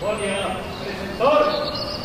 Buenos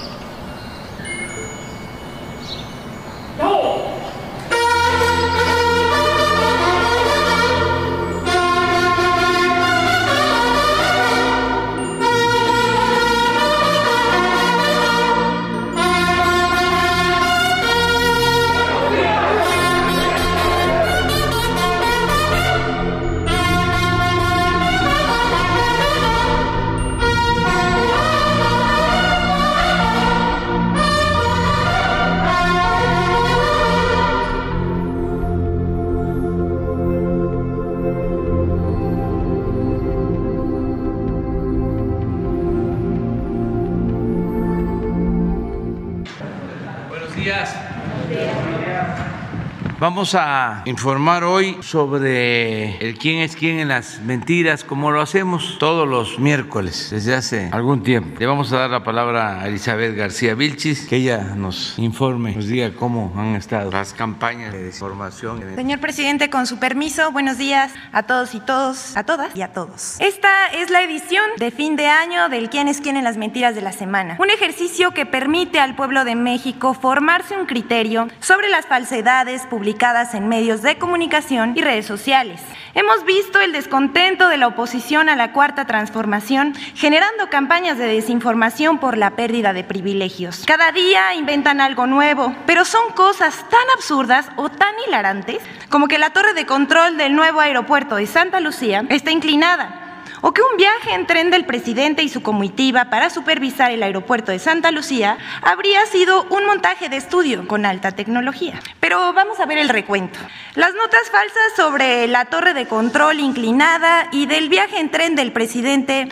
Vamos a informar hoy sobre el quién es quién en las mentiras, como lo hacemos todos los miércoles desde hace algún tiempo. Le vamos a dar la palabra a Elizabeth García Vilchis, que ella nos informe, nos diga cómo han estado las campañas de desinformación. Señor presidente, con su permiso, buenos días a todos y todos, a todas y a todos. Esta es la edición de fin de año del quién es quién en las mentiras de la semana. Un ejercicio que permite al pueblo de México formarse un criterio sobre las falsedades publicadas en medios de comunicación y redes sociales. Hemos visto el descontento de la oposición a la cuarta transformación, generando campañas de desinformación por la pérdida de privilegios. Cada día inventan algo nuevo, pero son cosas tan absurdas o tan hilarantes como que la torre de control del nuevo aeropuerto de Santa Lucía está inclinada o que un viaje en tren del presidente y su comitiva para supervisar el aeropuerto de Santa Lucía habría sido un montaje de estudio con alta tecnología. Pero vamos a ver el recuento. Las notas falsas sobre la torre de control inclinada y del viaje en tren del presidente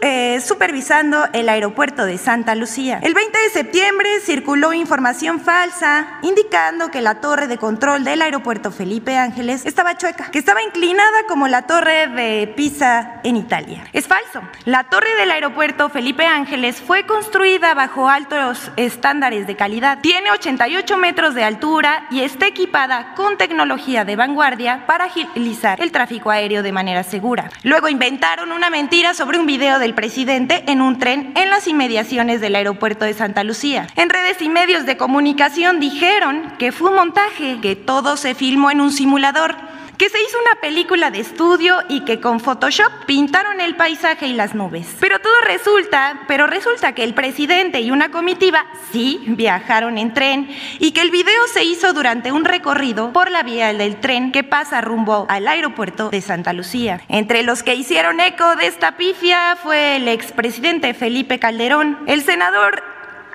eh, supervisando el aeropuerto de Santa Lucía. El 20 de septiembre circuló información falsa indicando que la torre de control del aeropuerto Felipe Ángeles estaba chueca, que estaba inclinada como la torre de Pisa en Italia. Es falso. La torre del aeropuerto Felipe Ángeles fue construida bajo altos estándares de calidad. Tiene 88 metros de altura y está equipada con tecnología de vanguardia para agilizar el tráfico aéreo de manera segura. Luego inventaron una mentira sobre un video del presidente en un tren en las inmediaciones del aeropuerto de Santa Lucía. En redes y medios de comunicación dijeron que fue un montaje, que todo se filmó en un simulador que se hizo una película de estudio y que con Photoshop pintaron el paisaje y las nubes. Pero todo resulta, pero resulta que el presidente y una comitiva sí viajaron en tren y que el video se hizo durante un recorrido por la vía del tren que pasa rumbo al aeropuerto de Santa Lucía. Entre los que hicieron eco de esta pifia fue el expresidente Felipe Calderón, el senador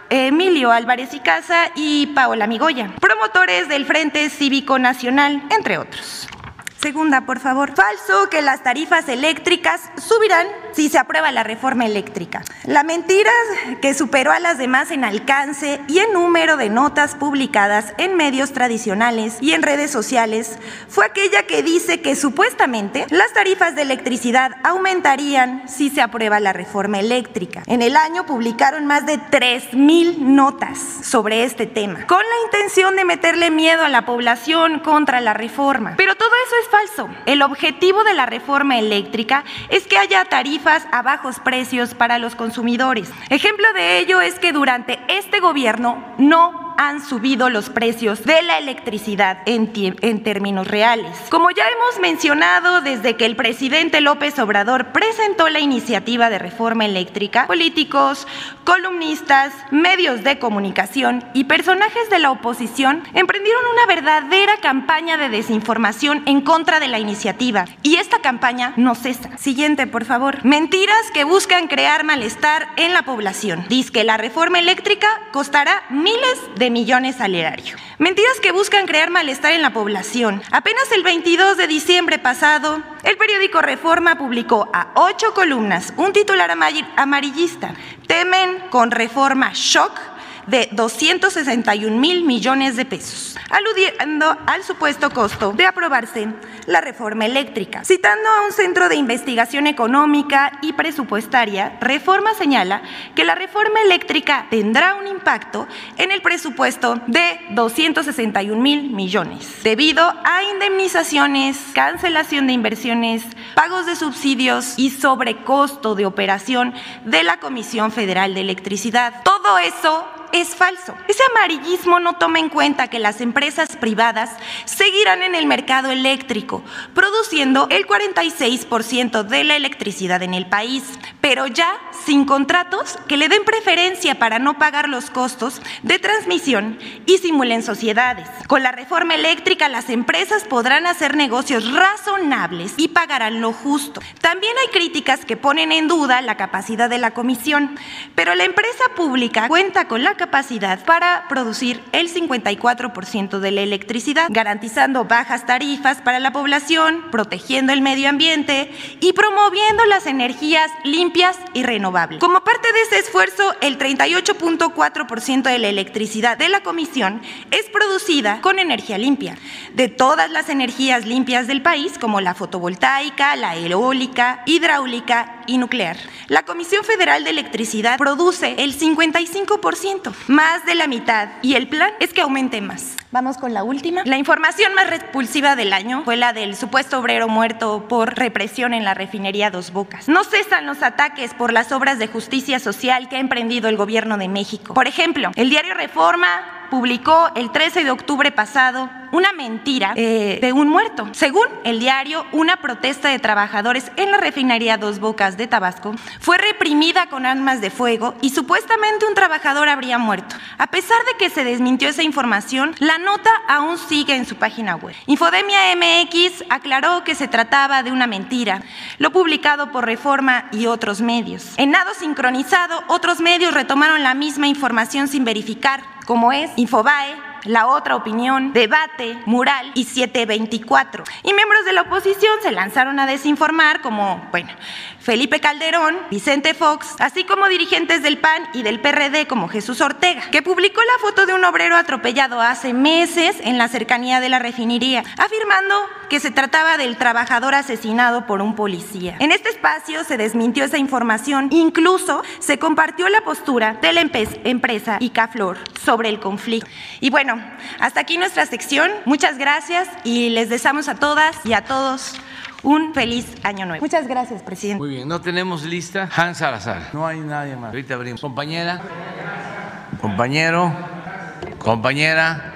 Emilio Álvarez y Casa y Paola Migoya, promotores del Frente Cívico Nacional, entre otros. Segunda, por favor. Falso que las tarifas eléctricas subirán si se aprueba la reforma eléctrica. La mentira que superó a las demás en alcance y en número de notas publicadas en medios tradicionales y en redes sociales fue aquella que dice que supuestamente las tarifas de electricidad aumentarían si se aprueba la reforma eléctrica. En el año publicaron más de 3.000 notas sobre este tema, con la intención de meterle miedo a la población contra la reforma. Pero todo eso es falso. El objetivo de la reforma eléctrica es que haya tarifas a bajos precios para los consumidores. Ejemplo de ello es que durante este gobierno no han subido los precios de la electricidad en, términos reales. Como ya hemos mencionado, desde que el presidente López Obrador presentó la iniciativa de reforma eléctrica, políticos, columnistas, medios de comunicación y personajes de la oposición emprendieron una verdadera campaña de desinformación en contra de la iniciativa. Y esta campaña no cesa. Siguiente, por favor. Mentiras que buscan crear malestar en la población. Dice que la reforma eléctrica costará miles de millones al erario. Mentiras que buscan crear malestar en la población. Apenas el 22 de diciembre pasado, el periódico Reforma publicó a ocho columnas un titular amarillista. Temen con reforma shock de 261 mil millones de pesos, aludiendo al supuesto costo de aprobarse la reforma eléctrica. Citando a un centro de investigación económica y presupuestaria, Reforma señala que la reforma eléctrica tendrá un impacto en el presupuesto de 261 mil millones, debido a indemnizaciones, cancelación de inversiones, pagos de subsidios y sobrecosto de operación de la Comisión Federal de Electricidad. Todo eso es falso. Ese amarillismo no toma en cuenta que las empresas privadas seguirán en el mercado eléctrico, produciendo el 46% de la electricidad en el país, pero ya sin contratos que le den preferencia para no pagar los costos de transmisión y simulen sociedades. Con la reforma eléctrica las empresas podrán hacer negocios razonables y pagarán lo justo. También hay críticas que ponen en duda la capacidad de la comisión, pero la empresa pública cuenta con la capacidad para producir el 54% de la electricidad, garantizando bajas tarifas para la población, protegiendo el medio ambiente y promoviendo las energías limpias y renovables. Como parte de ese esfuerzo, el 38.4% de la electricidad de la Comisión es producida con energía limpia. De todas las energías limpias del país, como la fotovoltaica, la eólica, hidráulica y nuclear. La Comisión Federal de Electricidad produce el 55% más de la mitad y el plan es que aumente más. Vamos con la última. La información más repulsiva del año fue la del supuesto obrero muerto por represión en la refinería Dos Bocas. No cesan los ataques por las obras de justicia social que ha emprendido el gobierno de México. Por ejemplo, el diario Reforma publicó el 13 de octubre pasado una mentira eh, de un muerto. Según el diario, una protesta de trabajadores en la refinería Dos Bocas de Tabasco fue reprimida con armas de fuego y supuestamente un trabajador habría muerto. A pesar de que se desmintió esa información, la nota aún sigue en su página web. Infodemia MX aclaró que se trataba de una mentira, lo publicado por Reforma y otros medios. En nado sincronizado, otros medios retomaron la misma información sin verificar, como es Infobae, la otra opinión, debate, mural y 724. Y miembros de la oposición se lanzaron a desinformar como, bueno, Felipe Calderón, Vicente Fox, así como dirigentes del PAN y del PRD como Jesús Ortega, que publicó la foto de un obrero atropellado hace meses en la cercanía de la refinería, afirmando que se trataba del trabajador asesinado por un policía. En este espacio se desmintió esa información, incluso se compartió la postura de la empresa Icaflor sobre el conflicto. Y bueno, hasta aquí nuestra sección. Muchas gracias y les deseamos a todas y a todos un feliz año nuevo. Muchas gracias, presidente. Muy bien, no tenemos lista. Hans Salazar. No hay nadie más. Ahorita abrimos. Compañera, compañero, compañera.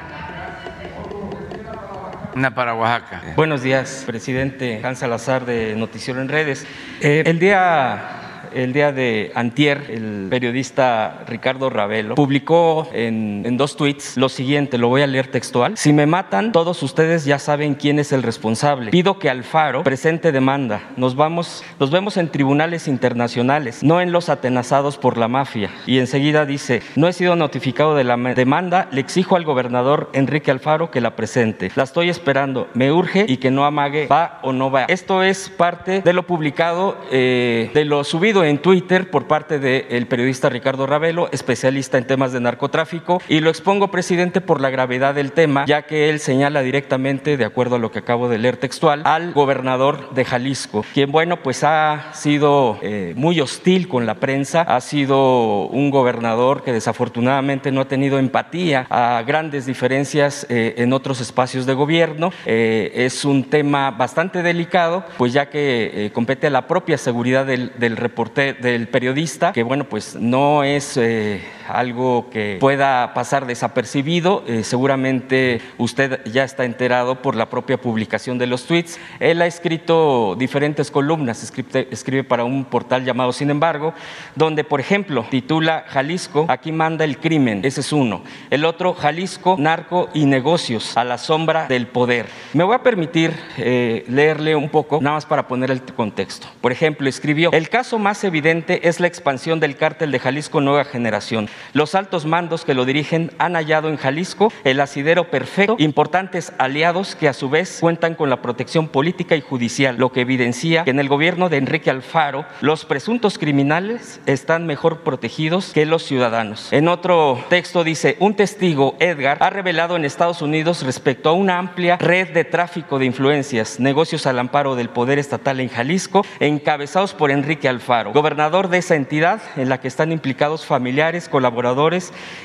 Una para Oaxaca. Buenos días, presidente Hans Salazar de Noticiero en Redes. Eh, el día el día de antier, el periodista Ricardo Ravelo publicó en, dos tweets lo siguiente, lo voy a leer textual. Si me matan, todos ustedes ya saben quién es el responsable. Pido que Alfaro presente demanda. Nos, vamos, nos vemos en tribunales internacionales, no en los atenazados por la mafia. Y enseguida dice, no he sido notificado de la demanda, le exijo al gobernador Enrique Alfaro que la presente. La estoy esperando, me urge y que no amague, va o no va. Esto es parte de lo publicado, eh, de lo subido en Twitter por parte del periodista Ricardo Ravelo, especialista en temas de narcotráfico, y lo expongo, presidente, por la gravedad del tema, ya que él señala directamente, de acuerdo a lo que acabo de leer textual, al gobernador de Jalisco, quien, bueno, pues ha sido eh, muy hostil con la prensa, ha sido un gobernador que desafortunadamente no ha tenido empatía a grandes diferencias eh, en otros espacios de gobierno. Eh, es un tema bastante delicado, pues ya que compete a la propia seguridad del, del reportero del periodista, que bueno, pues no es eh, algo que pueda pasar desapercibido. Eh, seguramente usted ya está enterado por la propia publicación de los tweets. Él ha escrito diferentes columnas, escribe, escribe para un portal llamado Sin embargo, donde, por ejemplo, titula Jalisco, aquí manda el crimen, ese es uno. El otro, Jalisco, narco y negocios, a la sombra del poder. Me voy a permitir eh, leerle un poco, nada más para poner el contexto. Por ejemplo, escribió, el caso más evidente es la expansión del cártel de Jalisco Nueva Generación Los altos mandos que lo dirigen han hallado en Jalisco el asidero perfecto, importantes aliados que a su vez cuentan con la protección política y judicial, lo que evidencia que en el gobierno de Enrique Alfaro los presuntos criminales están mejor protegidos que los ciudadanos. En otro texto dice, un testigo, Edgar, ha revelado en Estados Unidos respecto a una amplia red de tráfico de influencias, negocios al amparo del poder estatal en Jalisco, encabezados por Enrique Alfaro, gobernador de esa entidad en la que están implicados familiares, colaboradores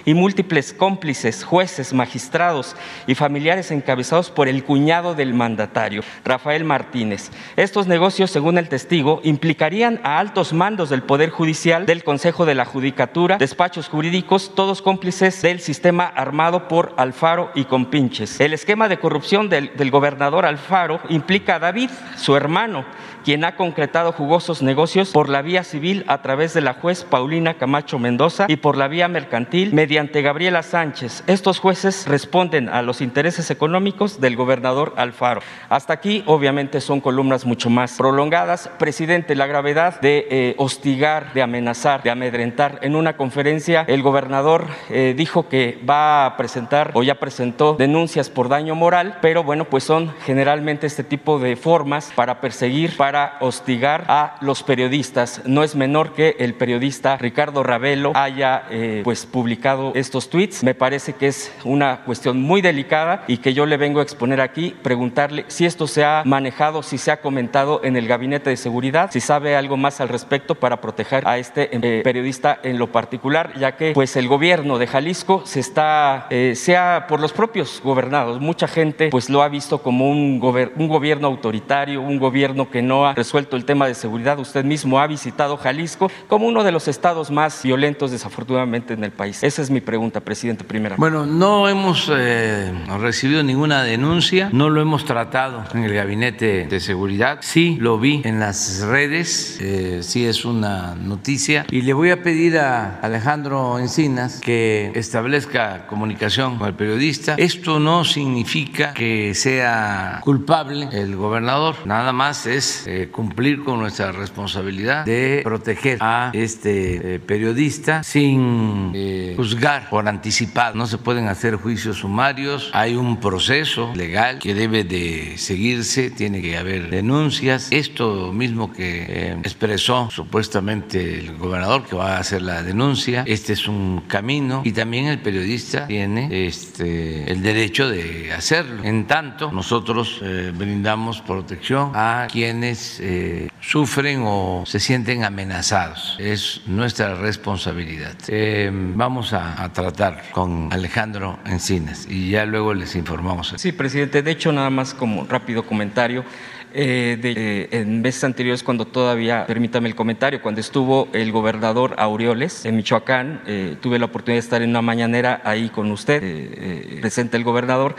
y múltiples cómplices, jueces, magistrados y familiares encabezados por el cuñado del mandatario, Rafael Martínez. Estos negocios, según el testigo, implicarían a altos mandos del Poder Judicial, del Consejo de la Judicatura, despachos jurídicos, todos cómplices del sistema armado por Alfaro y compinches. El esquema de corrupción del, del gobernador Alfaro implica a David, su hermano, quien ha concretado jugosos negocios por la vía civil a través de la juez Paulina Camacho Mendoza y por la vía mercantil mediante Gabriela Sánchez. Estos jueces responden a los intereses económicos del gobernador Alfaro. Hasta aquí, obviamente, son columnas mucho más prolongadas. Presidente, la gravedad de eh, hostigar, de amenazar, de amedrentar. En una conferencia, el gobernador eh, dijo que va a presentar o ya presentó denuncias por daño moral, pero bueno, pues son generalmente este tipo de formas para perseguir, para para hostigar a los periodistas. No es menor que el periodista Ricardo Ravelo haya eh, pues publicado estos tweets. Me parece que es una cuestión muy delicada y que yo le vengo a exponer aquí, preguntarle si esto se ha manejado, si se ha comentado en el gabinete de seguridad, si sabe algo más al respecto para proteger a este eh, periodista en lo particular, ya que pues el gobierno de Jalisco se está, eh, sea por los propios gobernados, mucha gente pues lo ha visto como un, un gobierno autoritario, un gobierno que no ha resuelto el tema de seguridad. Usted mismo ha visitado Jalisco como uno de los estados más violentos, desafortunadamente, en el país. Esa es mi pregunta, presidente, primera. Bueno, no hemos eh, recibido ninguna denuncia, no lo hemos tratado en el gabinete de seguridad. Sí, lo vi en las redes, eh, sí es una noticia. Y le voy a pedir a Alejandro Encinas que establezca comunicación con el periodista. Esto no significa que sea culpable el gobernador, nada más es eh, cumplir con nuestra responsabilidad de proteger a este eh, periodista sin eh, juzgar por anticipado. No se pueden hacer juicios sumarios, hay un proceso legal que debe de seguirse, tiene que haber denuncias. Esto mismo que expresó supuestamente el gobernador que va a hacer la denuncia, este es un camino y también el periodista tiene este, el derecho de hacerlo. En tanto, nosotros brindamos protección a quienes eh, sufren o se sienten amenazados. Es nuestra responsabilidad. Eh, vamos a, tratar con Alejandro Encinas y ya luego les informamos. Sí, presidente. De hecho, nada más como rápido comentario. Eh, en meses anteriores, cuando todavía, permítame el comentario, cuando estuvo el gobernador Aureoles en Michoacán, tuve la oportunidad de estar en una mañanera ahí con usted, presente el gobernador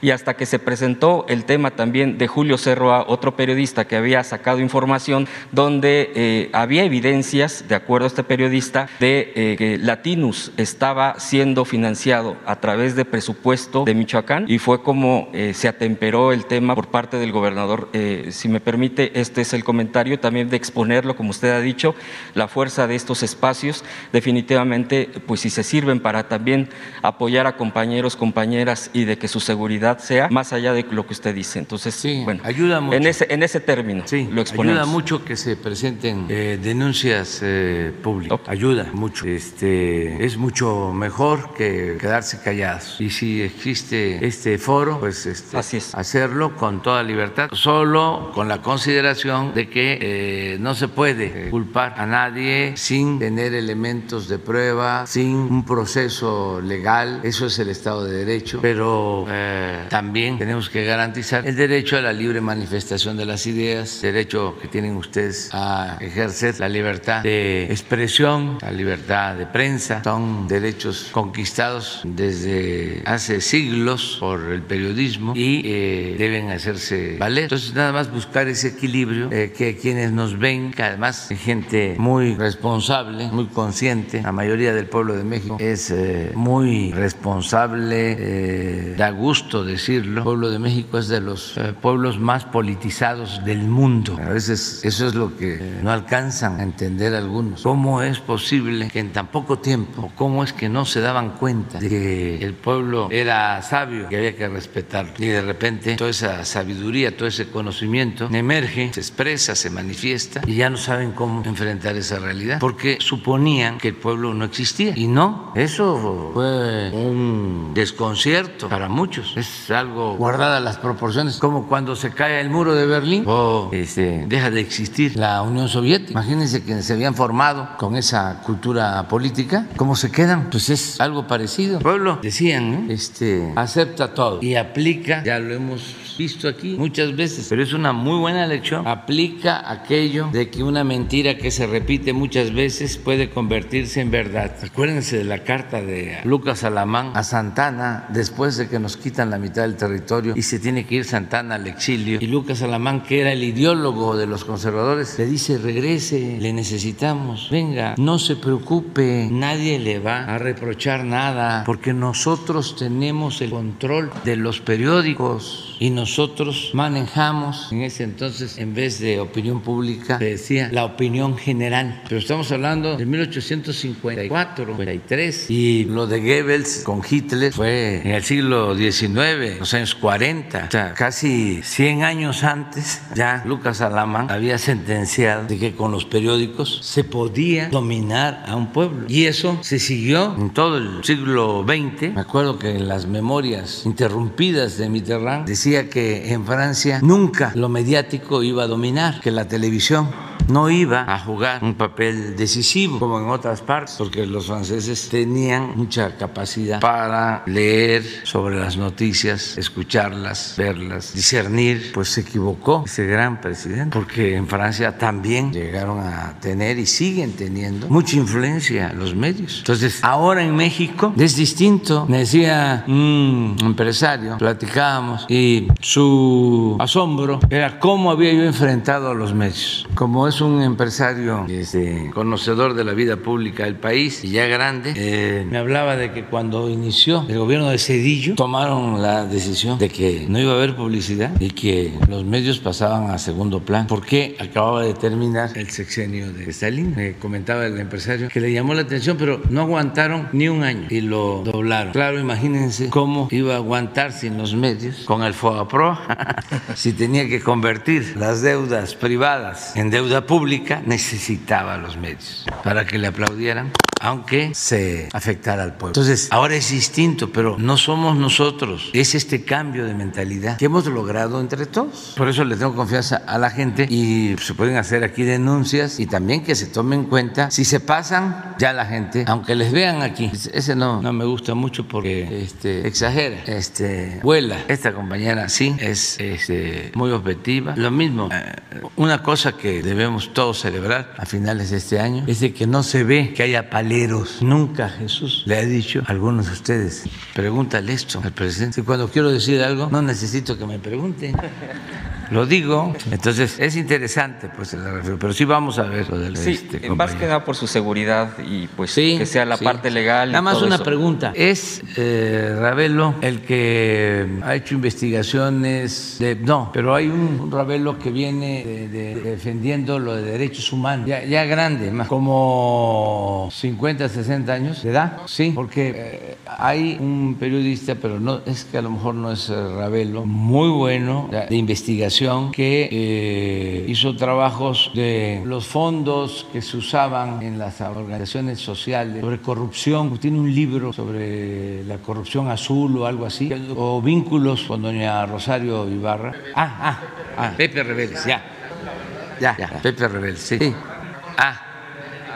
y hasta que se presentó el tema también de Julio Cerroa, otro periodista que había sacado información donde eh, había evidencias, de acuerdo a este periodista, de eh, que Latinus estaba siendo financiado a través de presupuesto de Michoacán y fue como eh, se atemperó el tema por parte del gobernador. si me permite, este es el comentario también de exponerlo, como usted ha dicho, la fuerza de estos espacios definitivamente, pues si se sirven para también apoyar a compañeros, compañeras y de que su seguridad sea más allá de lo que usted dice. Entonces, sí, bueno, ayuda mucho. En ese, en ese término sí, lo exponemos. Ayuda mucho que se presenten eh, denuncias eh, públicas. Ayuda mucho. Este, es mucho mejor que quedarse callados. Y si existe este foro, pues este, Así es. hacerlo con toda libertad, solo con la consideración de que eh, no se puede culpar a nadie sin tener elementos de prueba, sin un proceso legal. Eso es el Estado de Derecho. Pero también tenemos que garantizar el derecho a la libre manifestación de las ideas, derecho que tienen ustedes a ejercer la libertad de expresión, la libertad de prensa. Son derechos conquistados desde hace siglos por el periodismo y eh, deben hacerse valer. Entonces, nada más buscar ese equilibrio, eh, que quienes nos ven, que además es gente muy responsable, muy consciente, la mayoría del pueblo de México es eh, muy responsable, eh, da gusto decirlo, el pueblo de México es de los pueblos más politizados del mundo. A veces eso es lo que no alcanzan a entender algunos. ¿Cómo es posible que en tan poco tiempo, cómo es que no se daban cuenta de que el pueblo era sabio, que había que respetarlo? Y de repente toda esa sabiduría, todo ese conocimiento emerge, se expresa, se manifiesta y ya no saben cómo enfrentar esa realidad porque suponían que el pueblo no existía. Y no, eso fue un desconcierto para muchos. Es algo guardada las proporciones, como cuando se cae el muro de Berlín o este, deja de existir la Unión Soviética. Imagínense que se habían formado con esa cultura política, ¿cómo se quedan? Pues es algo parecido. El pueblo, decían, este, acepta todo y aplica, ya lo hemos visto aquí muchas veces, pero es una muy buena lección. Aplica aquello de que una mentira que se repite muchas veces puede convertirse en verdad. Acuérdense de la carta de Lucas Alamán a Santana después de que nos quitan la mitad del territorio y se tiene que ir Santana al exilio. Y Lucas Alamán, que era el ideólogo de los conservadores, le dice, regrese, le necesitamos, venga, no se preocupe, nadie le va a reprochar nada, porque nosotros tenemos el control de los periódicos y nosotros manejamos en ese entonces, en vez de opinión pública, se decía la opinión general. Pero estamos hablando de 1854, 53, y lo de Goebbels con Hitler fue en el siglo XIX, los años 40, o sea, casi 100 años antes, ya Lucas Alamán había sentenciado de que con los periódicos se podía dominar a un pueblo. Y eso se siguió en todo el siglo XX. Me acuerdo que en las memorias interrumpidas de Mitterrand decía decía que en Francia nunca lo mediático iba a dominar, que la televisión no iba a jugar un papel decisivo como en otras partes, porque los franceses tenían mucha capacidad para leer sobre las noticias, escucharlas, verlas, discernir. Pues se equivocó ese gran presidente, porque en Francia también llegaron a tener y siguen teniendo mucha influencia los medios. Entonces, ahora en México es distinto. Me decía un empresario, platicábamos, y su asombro era cómo había yo enfrentado a los medios. Como es un empresario este, conocedor de la vida pública del país y ya grande. Eh, me hablaba de que cuando inició el gobierno de Cedillo tomaron la decisión de que no iba a haber publicidad y que los medios pasaban a segundo plan porque acababa de terminar el sexenio de Stalin. Me comentaba el empresario que le llamó la atención, pero no aguantaron ni un año y lo doblaron. Claro, imagínense cómo iba a aguantar sin los medios con el FOAPRO si tenía que convertir las deudas privadas en deuda pública necesitaba los medios para que le aplaudieran aunque se afectara al pueblo. Entonces, ahora es distinto, pero no somos nosotros, es este cambio de mentalidad que hemos logrado entre todos. Por eso le tengo confianza a la gente y se pueden hacer aquí denuncias y también que se tomen en cuenta, si se pasan, ya la gente, aunque les vean aquí, ese no, no me gusta mucho porque este, exagera, este, vuela. Esta compañera sí es este, muy objetiva. Lo mismo, eh, una cosa que debemos todos celebrar a finales de este año. Es de que no se ve que haya Nunca Jesús le ha dicho a algunos de ustedes, pregúntale esto al presidente. Cuando quiero decir algo, no necesito que me pregunten lo digo. Entonces es interesante, pues, pero sí vamos a ver lo del sí, este, más que nada por su seguridad y pues que sea la parte legal. Nada más una pregunta. ¿Es eh, Ravelo el que ha hecho investigaciones de... No, pero hay un, Ravelo que viene defendiendo lo de derechos humanos, ya, grande, más como 50, 60 años de edad, sí, porque eh, hay un periodista, pero no es que a lo mejor no es Ravelo, muy bueno de investigación que eh, hizo trabajos de los fondos que se usaban en las organizaciones sociales sobre corrupción. Tiene un libro sobre la corrupción azul o algo así, o vínculos con doña Rosario Ibarra. Ah, ah, ah Pepe Rebeldes, ya. Ya, Pepe Rebeldes, sí. Ah.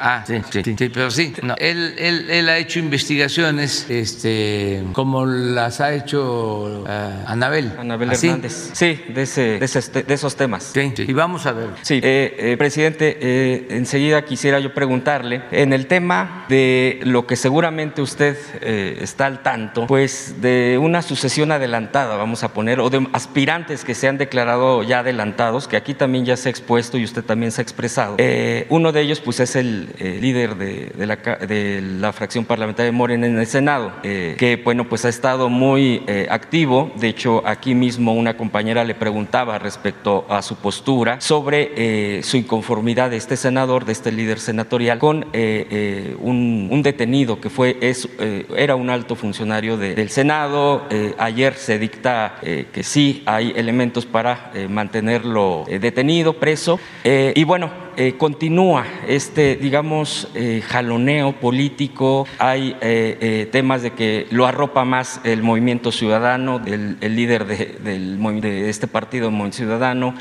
Ah, sí, sí, sí, pero sí. No, él, él, él ha hecho investigaciones este, como las ha hecho uh, Anabel. Anabel ¿Así? Hernández. Sí, de, ese, de, ese, de, esos temas. Sí, sí, y vamos a ver. Sí, eh, eh, presidente, eh, enseguida quisiera yo preguntarle, en el tema de lo que seguramente usted eh, está al tanto, pues de una sucesión adelantada, vamos a poner, o de aspirantes que se han declarado ya adelantados, que aquí también ya se ha expuesto y usted también se ha expresado. Eh, uno de ellos, pues, es el eh, líder de, la, fracción parlamentaria de Morena en el Senado, eh, que, bueno, pues ha estado muy activo. De hecho, aquí mismo una compañera le preguntaba respecto a su postura sobre su inconformidad de este senador, de este líder senatorial, con un, detenido que fue, es, era un alto funcionario de, del Senado. ayer se dicta que sí hay elementos para mantenerlo detenido, preso. y bueno, eh, continúa este, digamos, eh, jaloneo político, hay eh, temas de que lo arropa más el movimiento ciudadano, el, el líder de, de este partido, Movimiento Ciudadano,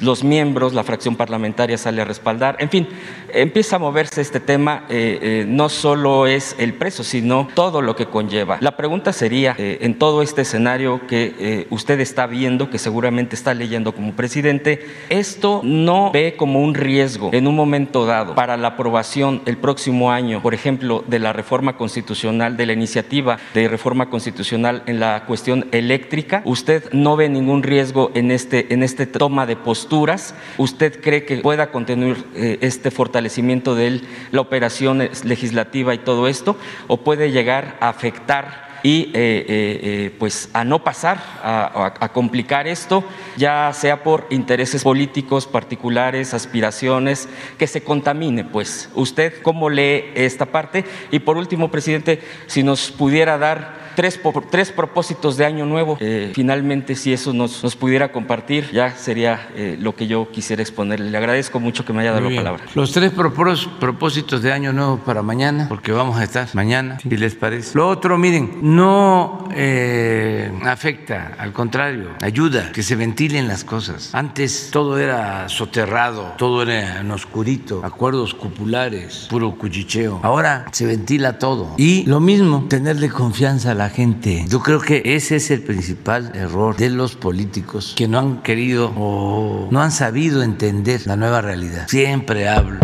los miembros, la fracción parlamentaria sale a respaldar, en fin, empieza a moverse este tema, no solo es el preso, sino todo lo que conlleva. La pregunta sería, en todo este escenario que usted está viendo, que seguramente está leyendo como presidente, ¿esto no ve como un riesgo? en un momento dado para la aprobación el próximo año, por ejemplo, de la reforma constitucional, de la iniciativa de reforma constitucional en la cuestión eléctrica, ¿usted no ve ningún riesgo en este, en este toma de ¿Usted cree que pueda contener eh, este fortalecimiento de la operación legislativa y todo esto? ¿O puede llegar a afectar y eh, eh, eh, pues a no pasar, a, a, complicar esto, ya sea por intereses políticos particulares, aspiraciones, que se contamine. Pues, ¿usted cómo lee esta parte? Y por último, presidente, si nos pudiera dar tres, tres propósitos de año nuevo. Eh, finalmente, si eso nos, nos, pudiera compartir, ya sería eh, lo que yo quisiera exponerle. Le agradezco mucho que me haya dado la palabra. Los tres propósitos de año nuevo para mañana, porque vamos a estar mañana, si les parece. Lo otro, miren, no eh, afecta, al contrario, ayuda que se ventilen las cosas. Antes todo era soterrado, todo era en oscurito, acuerdos cupulares, puro cuchicheo. Ahora se ventila todo. Y lo mismo, tenerle confianza a la gente. Yo creo que ese es el principal error de los políticos que no han querido o no han sabido entender la nueva realidad. Siempre hablo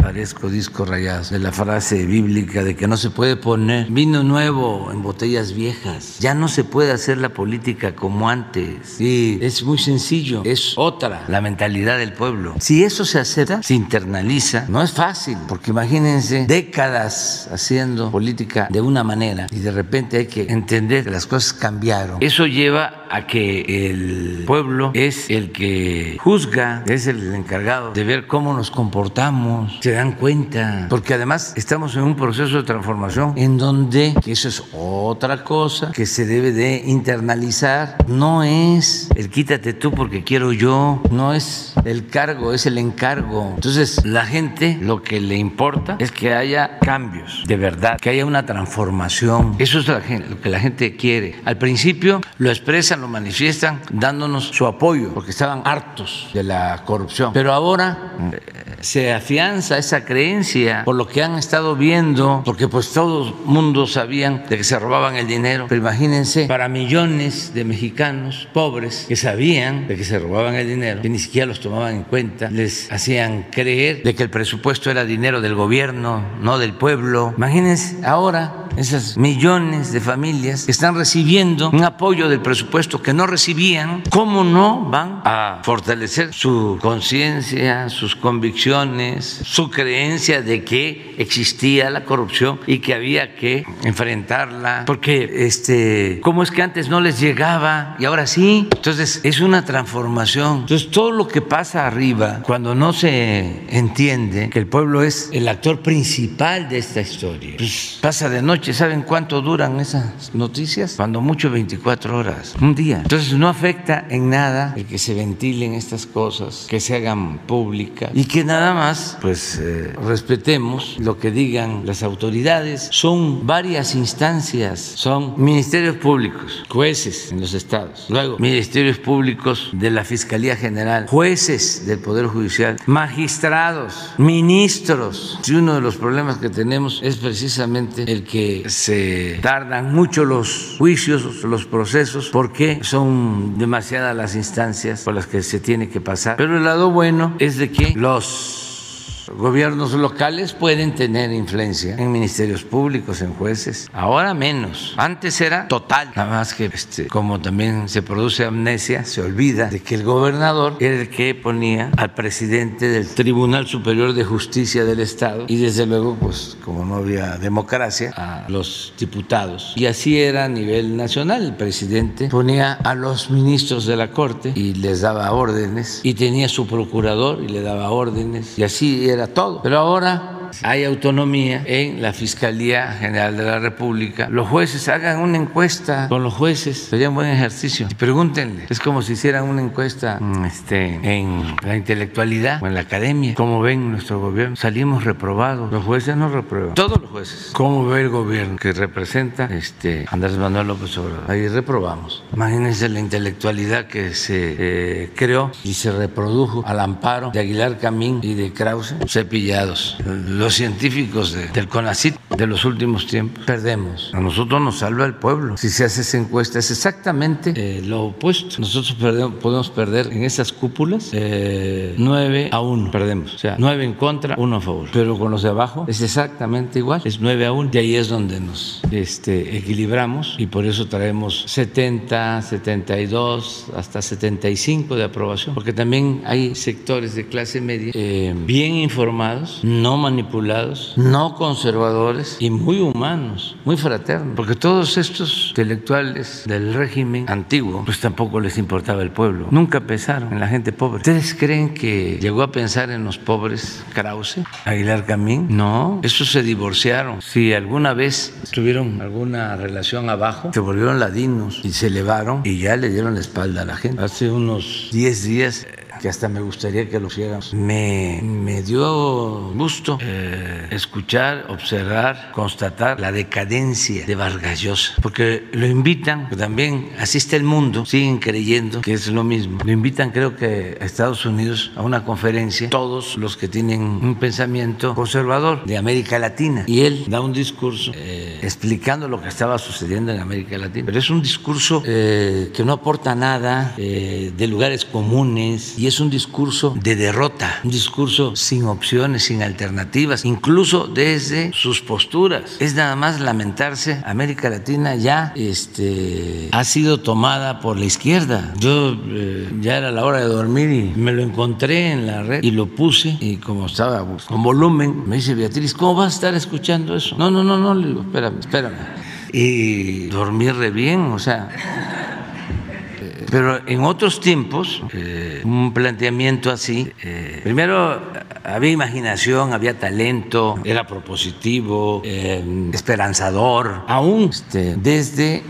parezco disco rayado de la frase bíblica de que no se puede poner vino nuevo en botellas viejas. Ya no se puede hacer la política como antes. Y es muy sencillo, es otra la mentalidad del pueblo. Si eso se acepta, se internaliza, no es fácil, porque imagínense décadas haciendo política de una manera y de repente hay que entender que las cosas cambiaron. Eso lleva a que el pueblo es el que juzga, es el encargado de ver cómo nos comportamos, dan cuenta, porque además estamos en un proceso de transformación en donde, que eso es otra cosa que se debe de internalizar, no es el quítate tú porque quiero yo, no es el cargo, es el encargo. Entonces, la gente lo que le importa es que haya cambios, de verdad, que haya una transformación. Eso es lo que la gente quiere. Al principio lo expresan, lo manifiestan dándonos su apoyo, porque estaban hartos de la corrupción. Pero ahora eh, se afianza esa creencia por lo que han estado viendo, porque pues todo el mundo sabían de que se robaban el dinero. Pero imagínense, para millones de mexicanos pobres que sabían de que se robaban el dinero, que ni siquiera los tomaban en cuenta, les hacían creer de que el presupuesto era dinero del gobierno, no del pueblo. Imagínense ahora esas millones de familias que están recibiendo un apoyo del presupuesto que no recibían, ¿cómo no van a fortalecer su conciencia, sus convicciones, su creencia de que existía la corrupción y que había que enfrentarla? Porque, este, ¿cómo es que antes no les llegaba y ahora sí? Entonces, es una transformación. Entonces, todo lo que pasa arriba, cuando no se entiende que el pueblo es el actor principal de esta historia, pues pasa de noche. ¿Saben cuánto duran esas noticias? Cuando mucho 24 horas, un día. Entonces no afecta en nada el que se ventilen estas cosas, que se hagan públicas y que nada más pues eh, respetemos lo que digan las autoridades. Son varias instancias, son ministerios públicos, jueces en los estados, luego ministerios públicos de la Fiscalía General, jueces del Poder Judicial, magistrados, ministros. Si uno de los problemas que tenemos es precisamente el que se tardan mucho los juicios, los procesos, porque son demasiadas las instancias por las que se tiene que pasar. Pero el lado bueno es de que los gobiernos locales pueden tener influencia en ministerios públicos, en jueces. Ahora menos. Antes era total. Nada más que este, como también se produce amnesia, se olvida de que el gobernador era el que ponía al presidente del Tribunal Superior de Justicia del Estado y desde luego, pues como no había democracia, a los diputados. Y así era a nivel nacional. El presidente ponía a los ministros de la Corte y les daba órdenes y tenía su procurador y le daba órdenes y así era todo. Pero ahora hay autonomía en la Fiscalía General de la República. Los jueces hagan una encuesta con los jueces, sería un buen ejercicio. Y pregúntenle, es como si hicieran una encuesta mm, este, en la intelectualidad o en la academia. ¿Cómo ven nuestro gobierno? Salimos reprobados. Los jueces no reprueban. Todos los jueces. ¿Cómo ve el gobierno que representa este, Andrés Manuel López Obrador? Ahí reprobamos. Imagínense la intelectualidad que se eh, creó y se reprodujo al amparo de Aguilar Camín y de Krause, cepillados los científicos del CONACIT de los últimos tiempos, perdemos. A nosotros nos salva el pueblo. Si se hace esa encuesta, es exactamente eh, lo opuesto. Nosotros podemos perder en esas cúpulas eh, 9 a 1, perdemos. O sea, 9 en contra, 1 a favor. Pero con los de abajo es exactamente igual, es 9 a 1. Y ahí es donde nos este, equilibramos y por eso traemos 70, 72, hasta 75 de aprobación. Porque también hay sectores de clase media eh, bien informados, no manipulados no conservadores y muy humanos, muy fraternos, porque todos estos intelectuales del régimen antiguo, pues tampoco les importaba el pueblo, nunca pensaron en la gente pobre. ¿Ustedes creen que llegó a pensar en los pobres Krause, Aguilar Camín? No, esos se divorciaron. Si alguna vez tuvieron alguna relación abajo, se volvieron ladinos y se elevaron y ya le dieron la espalda a la gente. Hace unos 10 días que hasta me gustaría que lo hiciéramos. Me, me dio gusto eh, escuchar, observar, constatar la decadencia de Vargas Llosa, porque lo invitan, también asiste el mundo, siguen creyendo que es lo mismo. Lo invitan creo que a Estados Unidos a una conferencia, todos los que tienen un pensamiento conservador de América Latina, y él da un discurso eh, explicando lo que estaba sucediendo en América Latina. Pero es un discurso eh, que no aporta nada de lugares comunes y es un discurso de derrota, un discurso sin opciones, sin alternativas, incluso desde sus posturas. Es nada más lamentarse, América Latina ya este, ha sido tomada por la izquierda. Yo eh, ya era la hora de dormir y me lo encontré en la red y lo puse y como estaba con volumen, me dice Beatriz, ¿cómo vas a estar escuchando eso? No, no, no, no, le digo, espérame, espérame. Y dormí bien, o sea pero en otros tiempos, eh, un planteamiento así, eh, primero había imaginación, había talento, era propositivo, eh, esperanzador, aún este, desde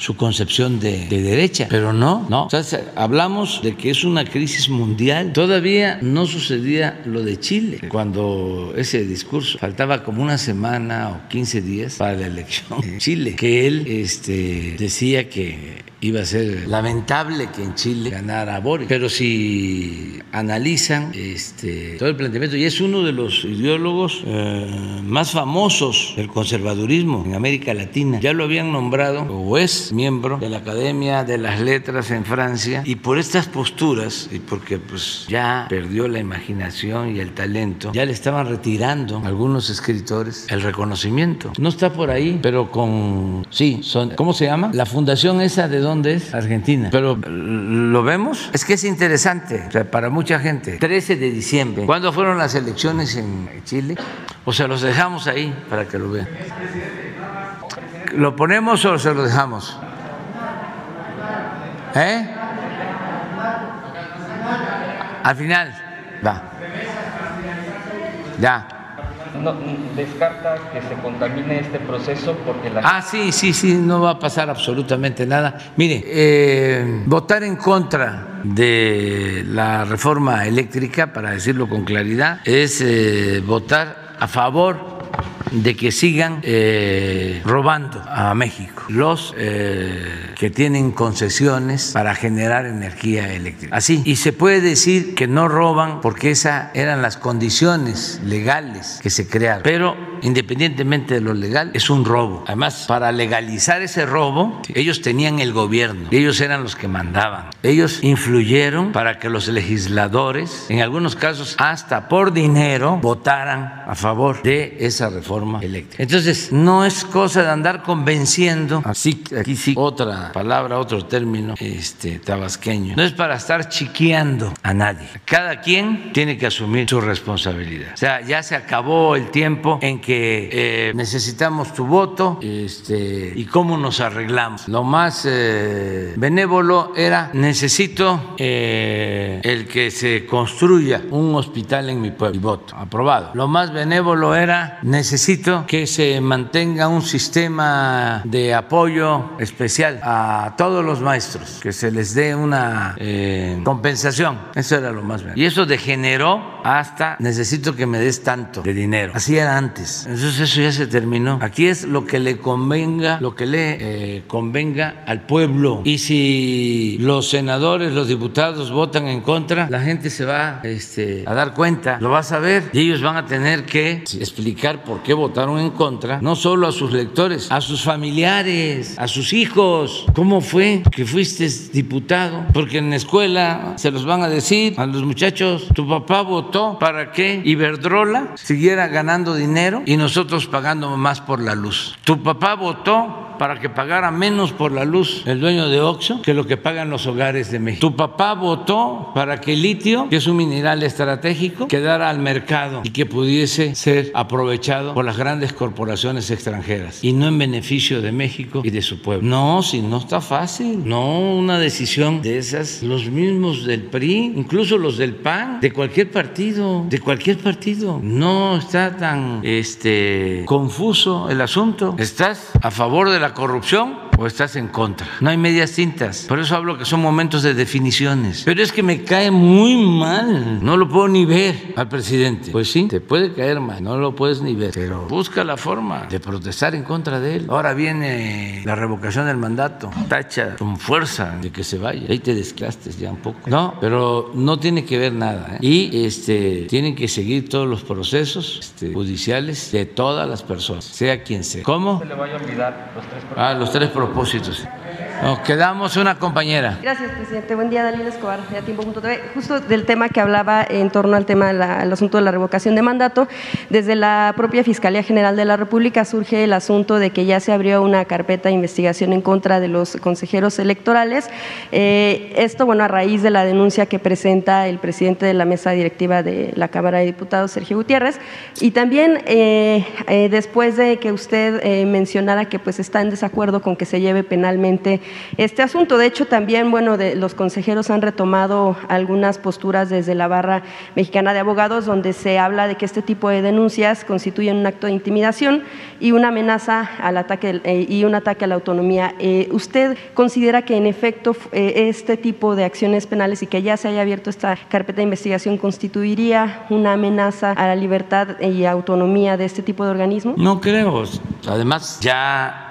su concepción de, derecha, pero no, no. hablamos de que es una crisis mundial. Todavía no sucedía lo de Chile, cuando ese discurso faltaba como una semana o 15 días para la elección en Chile, que él este, decía que iba a ser lamentable que en Chile ganara Boris. Pero si analizan este, todo el planteamiento, y es uno de los ideólogos eh, más famosos del conservadurismo en América Latina, ya lo habían nombrado o es miembro de la Academia de las Letras en Francia, y por estas posturas, y porque pues ya perdió la imaginación y el talento, ya le estaban retirando a algunos escritores el reconocimiento. No está por ahí, pero con, sí, son, ¿cómo se llama? La fundación esa de dónde es? Argentina. Pero lo vemos, es que es interesante para mucha gente. 13 de diciembre, ¿cuándo fueron las elecciones en Chile? O se los dejamos ahí para que lo vean. ¿Lo ponemos o se lo dejamos? ¿Eh? Al final. Va. Ya. No, descarta que se contamine este proceso porque la... Ah, sí, sí, sí, no va a pasar absolutamente nada. Mire, eh, votar en contra de la reforma eléctrica, para decirlo con claridad, es eh, votar a favor de que sigan eh, robando a México los eh, que tienen concesiones para generar energía eléctrica. Así. Y se puede decir que no roban porque esas eran las condiciones legales que se crearon. Pero independientemente de lo legal, es un robo. Además, para legalizar ese robo, ellos tenían el gobierno, ellos eran los que mandaban. Ellos influyeron para que los legisladores, en algunos casos hasta por dinero, votaran a favor de esa reforma eléctrica. Entonces, no es cosa de andar convenciendo, así aquí sí, otra palabra, otro término este, tabasqueño. No es para estar chiqueando a nadie. Cada quien tiene que asumir su responsabilidad. O sea, ya se acabó el tiempo en que eh, necesitamos tu voto este, y cómo nos arreglamos. Lo más eh, benévolo era necesito eh, el que se construya un hospital en mi pueblo. Y voto, aprobado. Lo más benévolo era que se mantenga un sistema de apoyo especial a todos los maestros, que se les dé una compensación. Eso era lo más benévolo. Y eso degeneró hasta necesito que me des tanto de dinero. Así era antes. Entonces eso ya se terminó. Aquí es lo que le convenga, lo que le eh, convenga al pueblo. Y si los senadores, los diputados votan en contra, la gente se va este, a dar cuenta, lo va a saber y ellos van a tener que explicar por qué votaron en contra, no solo a sus lectores, a sus familiares, a sus hijos. ¿Cómo fue que fuiste diputado? Porque en la escuela se los van a decir a los muchachos, tu papá votó para que Iberdrola siguiera ganando dinero y nosotros pagando más por la luz. Tu papá votó para que pagara menos por la luz el dueño de Oxxo que lo que pagan los hogares de México. Tu papá votó para que el litio, que es un mineral estratégico, quedara al mercado y que pudiese ser aprovechado por las grandes corporaciones extranjeras y no en beneficio de México y de su pueblo. No, si no está fácil. No, una decisión de esas, los mismos del PRI, incluso los del PAN, de cualquier partido, de cualquier partido. No está tan este confuso el asunto. Estás a favor de la corrupción o estás en contra. No hay medias tintas. Por eso hablo que son momentos de definiciones. Pero es que me cae muy mal. No lo puedo ni ver al presidente. Pues sí, te puede caer mal. No lo puedes ni ver. Pero busca la forma de protestar en contra de él. Ahora viene la revocación del mandato. Tacha con fuerza de que se vaya. Ahí te desclastes ya un poco. No, pero no tiene que ver nada. ¿eh? Y este, tienen que seguir todos los procesos este, judiciales de todas las personas, sea quien sea. ¿Cómo? se le vaya a olvidar los tres Ah, los tres Nos quedamos una compañera. Gracias, presidente. Buen día, Dalila Escobar, de Tiempo.tv. Justo del tema que hablaba en torno al tema del asunto de la revocación de mandato, desde la propia Fiscalía General de la República surge el asunto de que ya se abrió una carpeta de investigación en contra de los consejeros electorales. Eh, esto, bueno, a raíz de la denuncia que presenta el presidente de la mesa directiva de la Cámara de Diputados, Sergio Gutiérrez, y también eh, eh, después de que usted mencionara que pues está en desacuerdo con que se lleve penalmente este asunto. De hecho, también, bueno, de, los consejeros han retomado algunas posturas desde la barra mexicana de abogados, donde se habla de que este tipo de denuncias constituyen un acto de intimidación y una amenaza al ataque eh, y un ataque a la autonomía. Eh, ¿Usted considera que en efecto eh, este tipo de acciones penales y que ya se haya abierto esta carpeta de investigación constituiría una amenaza a la libertad y autonomía de este tipo de organismos? No creo. Además, ya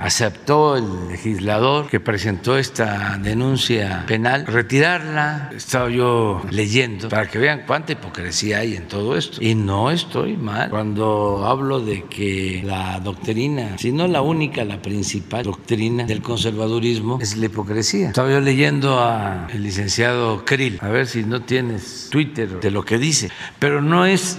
aceptó el legislador que presentó esta denuncia penal retirarla. Estaba yo leyendo para que vean cuánta hipocresía hay en todo esto. Y no estoy mal cuando hablo de que la doctrina, si no la única, la principal doctrina del conservadurismo es la hipocresía. Estaba yo leyendo al licenciado Krill, a ver si no tienes Twitter de lo que dice, pero no es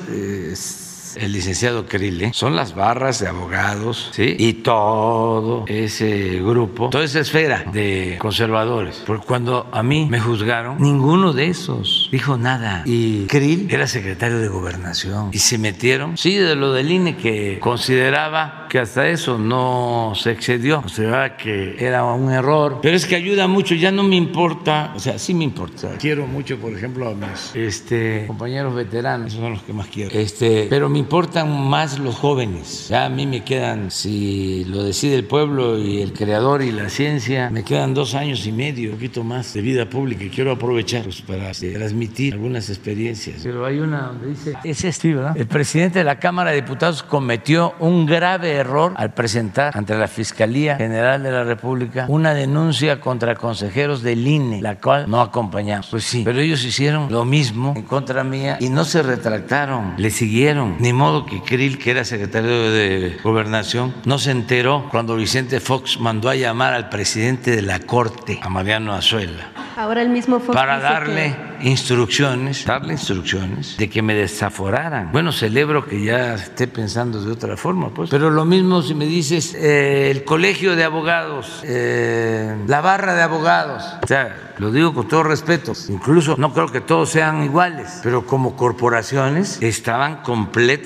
el licenciado Krill, son las barras de abogados ¿sí? y todo ese grupo, toda esa esfera de conservadores. Porque cuando a mí me juzgaron, ninguno de esos dijo nada. Y Krill era secretario de gobernación y se metieron, sí, de lo del INE que consideraba que hasta eso no se excedió, sea que era un error, pero es que ayuda mucho, ya no me importa, o sea, sí me importa. Quiero mucho, por ejemplo, a mis este, compañeros veteranos, esos son los que más quiero. Este, pero me importan más los jóvenes. Ya a mí me quedan, si lo decide el pueblo y el creador y la ciencia, me quedan dos años y medio, un poquito más de vida pública y quiero aprovechar pues, para este, transmitir algunas experiencias. Pero hay una donde dice, es este, ¿verdad? El presidente de la Cámara de Diputados cometió un grave error al presentar ante la Fiscalía General de la República una denuncia contra consejeros del INE, la cual no acompañamos. Pues sí, pero ellos hicieron lo mismo en contra mía y no se retractaron, le siguieron. Ni modo que Krill, que era secretario de Gobernación, no se enteró cuando Vicente Fox mandó a llamar al presidente de la Corte, a Mariano Azuela. Ahora el mismo Fox para darle instrucciones, darle instrucciones de que me desaforaran. Bueno, celebro que ya esté pensando de otra forma, pues. Pero lo mismo si me dices eh, el colegio de abogados, eh, la barra de abogados, o sea, lo digo con todo respeto, incluso no creo que todos sean iguales, pero como corporaciones estaban completamente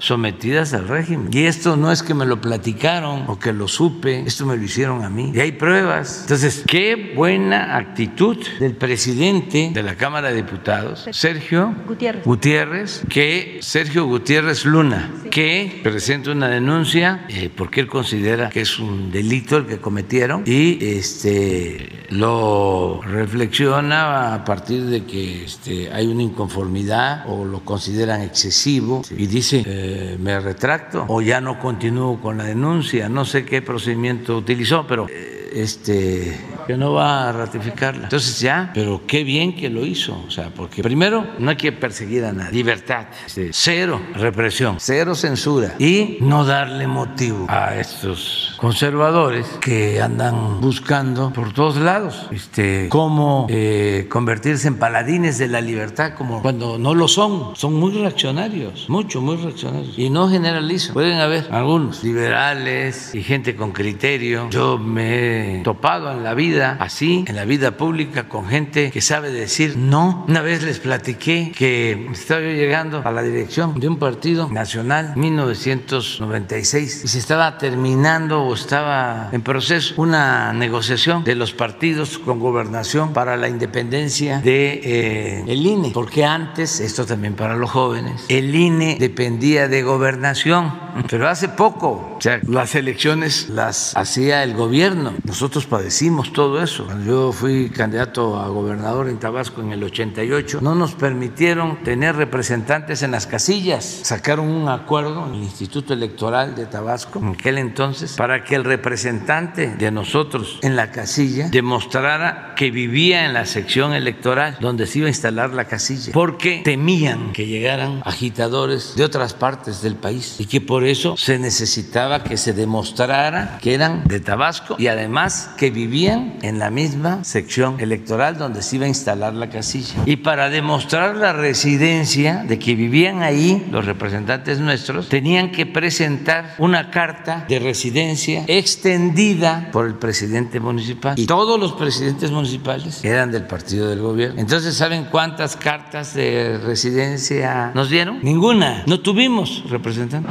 sometidas al régimen. Y esto no es que me lo platicaron o que lo supe, esto me lo hicieron a mí. Y hay pruebas. Entonces, qué buena actitud del presidente de la Cámara de Diputados, Sergio Gutiérrez. Gutiérrez, que Sergio Gutiérrez Luna, que presenta una denuncia eh, porque él considera que es un delito el que cometieron y este lo reflexiona a partir de que este, hay una inconformidad o lo consideran excesivo y dice eh, me retracto o ya no continúo con la denuncia, no sé qué procedimiento utilizó, pero eh, este que no va a ratificarla. Entonces ya, pero qué bien que lo hizo, o sea, porque primero no hay que perseguir a nadie, libertad, este, cero represión, cero censura y no darle motivo a estos conservadores que andan buscando por todos lados, este, cómo eh, convertirse en paladines de la libertad, como cuando no lo son, son muy reaccionarios, muy reaccionarios y no generalizo. Pueden haber algunos liberales y gente con criterio. Yo me he topado en la vida así, en la vida pública, con gente que sabe decir no. Una vez les platiqué que estaba yo llegando a la dirección de un partido nacional, 1996, y se estaba terminando o estaba en proceso una negociación de los partidos con gobernación para la independencia de eh, el INE, porque antes, esto también para los jóvenes, el INE dependía de gobernación, pero hace poco, o sea, las elecciones las hacía el gobierno. Nosotros padecimos todo eso. Cuando yo fui candidato a gobernador en Tabasco en el 88, no nos permitieron tener representantes en las casillas. Sacaron un acuerdo en el Instituto Electoral de Tabasco en aquel entonces para que el representante de nosotros en la casilla demostrara que vivía en la sección electoral donde se iba a instalar la casilla, porque temían que llegaran agitadores de otras partes del país y que por eso se necesitaba que se demostrara que eran de Tabasco y además que vivían en la misma sección electoral donde se iba a instalar la casilla. Y para demostrar la residencia de que vivían ahí los representantes nuestros, tenían que presentar una carta de residencia extendida por el presidente municipal. Y todos los presidentes municipales eran del partido del gobierno. Entonces, ¿saben cuántas cartas de residencia nos dieron? Ninguna. No tuvimos representante.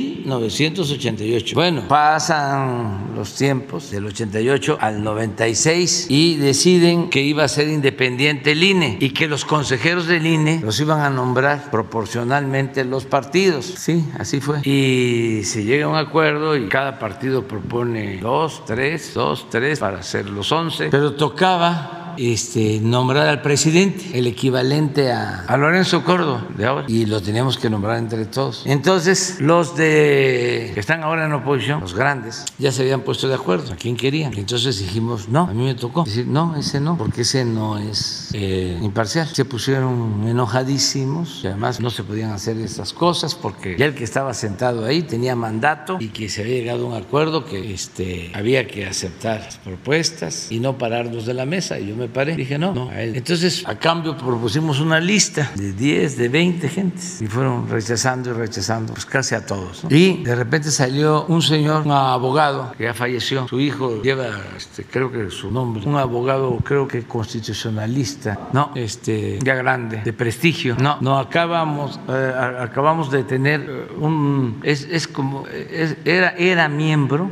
1988. Bueno, pasan los tiempos del 88 al 96 y deciden que iba a ser independiente el INE y que los consejeros del INE los iban a nombrar proporcionalmente los partidos. Sí, así fue. Y se llega a un acuerdo y cada partido propone dos, tres, dos, tres para hacer los once, pero tocaba este, nombrar al presidente, el equivalente a, a Lorenzo Córdoba de ahora, y lo teníamos que nombrar entre todos. Entonces, los de que están ahora en oposición, los grandes, ya se habían puesto de acuerdo a quién querían. Entonces dijimos, no, a mí me tocó decir, no, ese no, porque ese no es eh, imparcial. Se pusieron enojadísimos y además no se podían hacer esas cosas porque ya el que estaba sentado ahí tenía mandato y que se había llegado a un acuerdo que este, había que aceptar las propuestas y no pararnos de la mesa. Y yo me me paré, dije no, no, a él. Entonces, a cambio propusimos una lista de 10, de 20 gentes y fueron rechazando y rechazando, pues casi a todos. Y de repente salió un señor, un abogado que ya falleció, su hijo lleva, este, creo que su nombre, un abogado creo que constitucionalista, no, este, ya grande, de prestigio. No, no acabamos, eh, acabamos de tener eh, un, es, es como, era, era miembro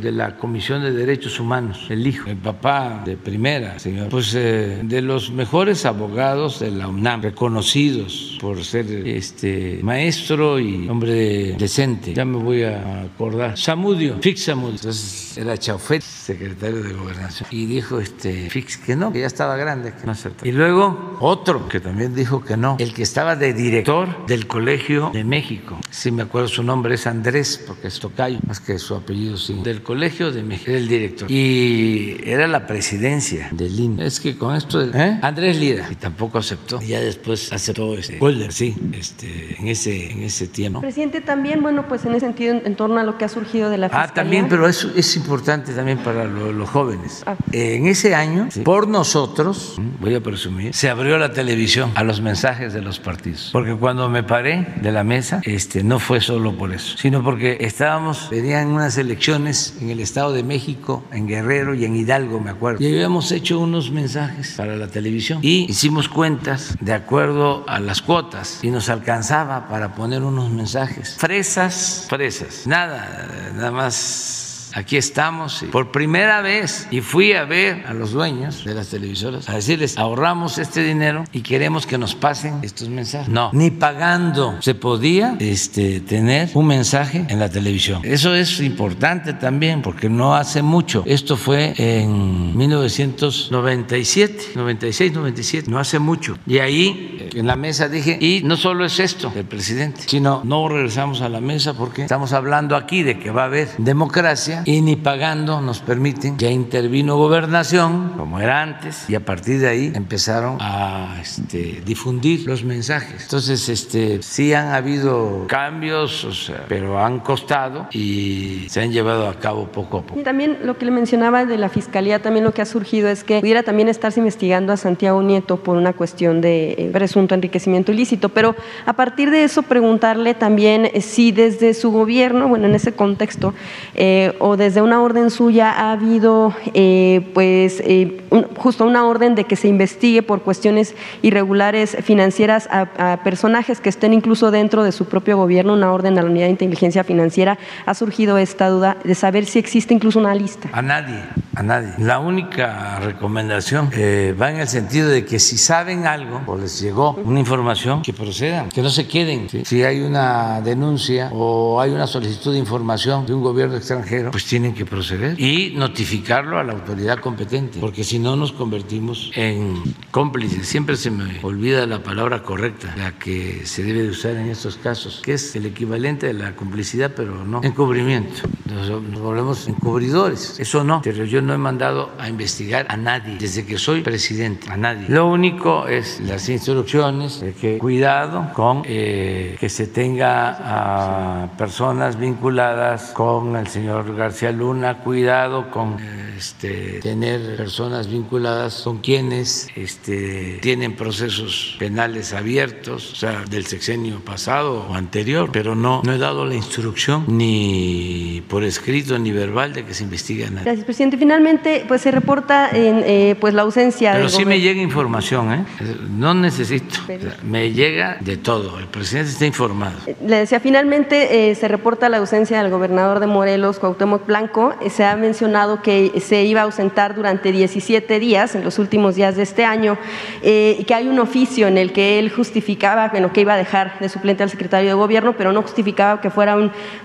de la Comisión de Derechos Humanos, el hijo, el papá de primera, señor, pues eh, de los mejores abogados de la UNAM, reconocidos por ser este maestro y hombre decente. Ya me voy a acordar. Samudio, Fix Samudio. Entonces era Chaufet, secretario de Gobernación, y dijo este Fix que no, que ya estaba grande, que no aceptó. Y luego otro que también dijo que no, el que estaba de director del Colegio de México. Si me acuerdo su nombre es Andrés, porque es tocayo, más que su apellido sí. Del Colegio de México, era el director. Y era la presidencia del Es que con esto ¿eh? Andrés Lida, y tampoco aceptó. Y ya después aceptó este Golder, sí, este, en ese, en ese tiempo. Presidente, también, bueno, pues en ese sentido, en torno a lo que ha surgido de la fiscalía. Ah, también, pero eso es importante también para los jóvenes. Ah. en ese año, por nosotros, voy a presumir, se abrió la televisión a los mensajes de los partidos. Porque cuando me paré de la mesa, este, no fue solo por eso, sino porque estábamos, venían unas elecciones en el Estado de México, en Guerrero y en Hidalgo, me acuerdo. Y habíamos hecho unos mensajes para la televisión y hicimos cuentas de acuerdo a las cuotas y nos alcanzaba para poner unos mensajes. Fresas, fresas, nada, nada más aquí estamos por primera vez y fui a ver a los dueños de las televisoras a decirles ahorramos este dinero y queremos que nos pasen estos mensajes. No, ni pagando se podía este, tener un mensaje en la televisión. Eso es importante también porque no hace mucho. Esto fue en 1997, 96, 97, no hace mucho. Y ahí en la mesa dije, y no solo es esto el presidente, sino no regresamos a la mesa porque estamos hablando aquí de que va a haber democracia y ni pagando nos permiten. Ya intervino gobernación, como era antes, y a partir de ahí empezaron a este, difundir los mensajes. Entonces, este, sí han habido cambios, o sea, pero han costado y se han llevado a cabo poco a poco. También lo que le mencionaba de la fiscalía, también lo que ha surgido es que pudiera también estarse investigando a Santiago Nieto por una cuestión de eh, presunto enriquecimiento ilícito, pero a partir de eso preguntarle también si desde su gobierno, bueno, en ese contexto, eh, o desde una orden suya ha habido eh, pues eh, justo una orden de que se investigue por cuestiones irregulares financieras a, personajes que estén incluso dentro de su propio gobierno, una orden a la unidad de inteligencia financiera, ha surgido esta duda de saber si existe incluso una lista. A nadie, a nadie. La única recomendación eh, va en el sentido de que si saben algo o les llegó una información, que procedan, que no se queden. Si hay una denuncia o hay una solicitud de información de un gobierno extranjero, pues tienen que proceder y notificarlo a la autoridad competente, porque si no nos convertimos en cómplices. Siempre se me olvida la palabra correcta, la que se debe de usar en estos casos, que es el equivalente de la complicidad, pero no encubrimiento. Nos, volvemos encubridores. Eso no, pero yo no he mandado a investigar a nadie desde que soy presidente, a nadie. Lo único es las instrucciones de que cuidado con eh, que se tenga a personas vinculadas con el señor García Luna, cuidado con este, tener personas vinculadas con quienes este, tienen procesos penales abiertos, o sea, del sexenio pasado o anterior, pero no, no he dado la instrucción ni por escrito ni verbal de que se investigue nada. Gracias, presidente. Finalmente, pues se reporta en, eh, pues la ausencia. Pero sí me llega información, ¿eh? No necesito. me llega de todo. El presidente está informado. Le decía, finalmente eh, se reporta la ausencia del gobernador de Morelos, Cuauhtémoc Blanco. Eh, se ha mencionado que se iba a ausentar durante 17 días, en los últimos días de este año, eh, que hay un oficio en el que él justificaba, bueno, que iba a dejar de suplente al secretario de Gobierno, pero no justificaba que fuera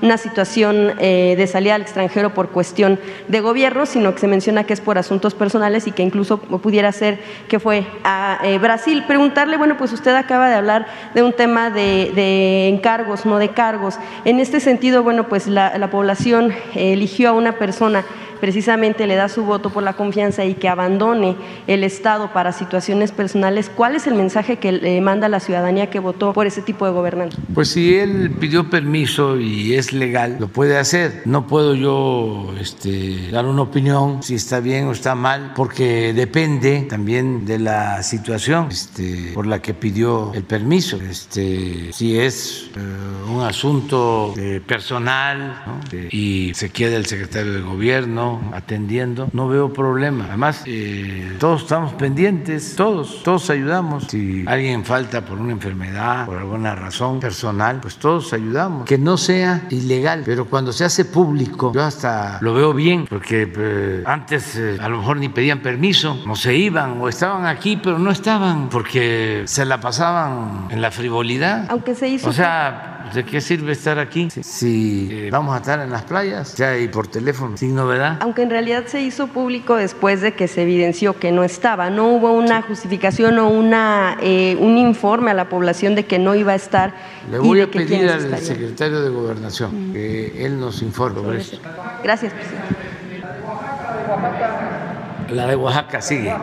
una situación eh, de salida al extranjero por cuestión de gobierno, sino que se menciona que es por asuntos personales y que incluso pudiera ser que fue a Brasil. Preguntarle, bueno, pues usted acaba de hablar de un tema de, encargos, no de cargos. En este sentido, bueno, pues la, la población eligió a una persona precisamente le da su voto por la confianza y que abandone el Estado para situaciones personales, ¿cuál es el mensaje que le manda la ciudadanía que votó por ese tipo de gobernante? Pues si él pidió permiso y es legal, lo puede hacer. No puedo yo este, dar una opinión si está bien o está mal, porque depende también de la situación este, por la que pidió el permiso. Este, si es eh, un asunto eh, personal y se queda el secretario de gobierno atendiendo, no veo problema. Además, eh, todos estamos pendientes, todos, todos ayudamos. Si alguien falta por una enfermedad, por alguna razón personal, pues todos ayudamos. Que no sea ilegal, pero cuando se hace público, yo hasta lo veo bien, porque antes a lo mejor ni pedían permiso, no se iban o estaban aquí, pero no estaban porque se la pasaban en la frivolidad. Aunque se hizo. O sea, ¿de qué sirve estar aquí si eh, vamos a estar en las playas ya y por teléfono sin novedad? Aunque en realidad se hizo público después de que se evidenció que no estaba, no hubo una justificación o una eh, un informe a la población de que no iba a estar. Le voy a pedir al secretario de Gobernación que él nos informe sobre eso. Gracias, presidente. La de Oaxaca sigue.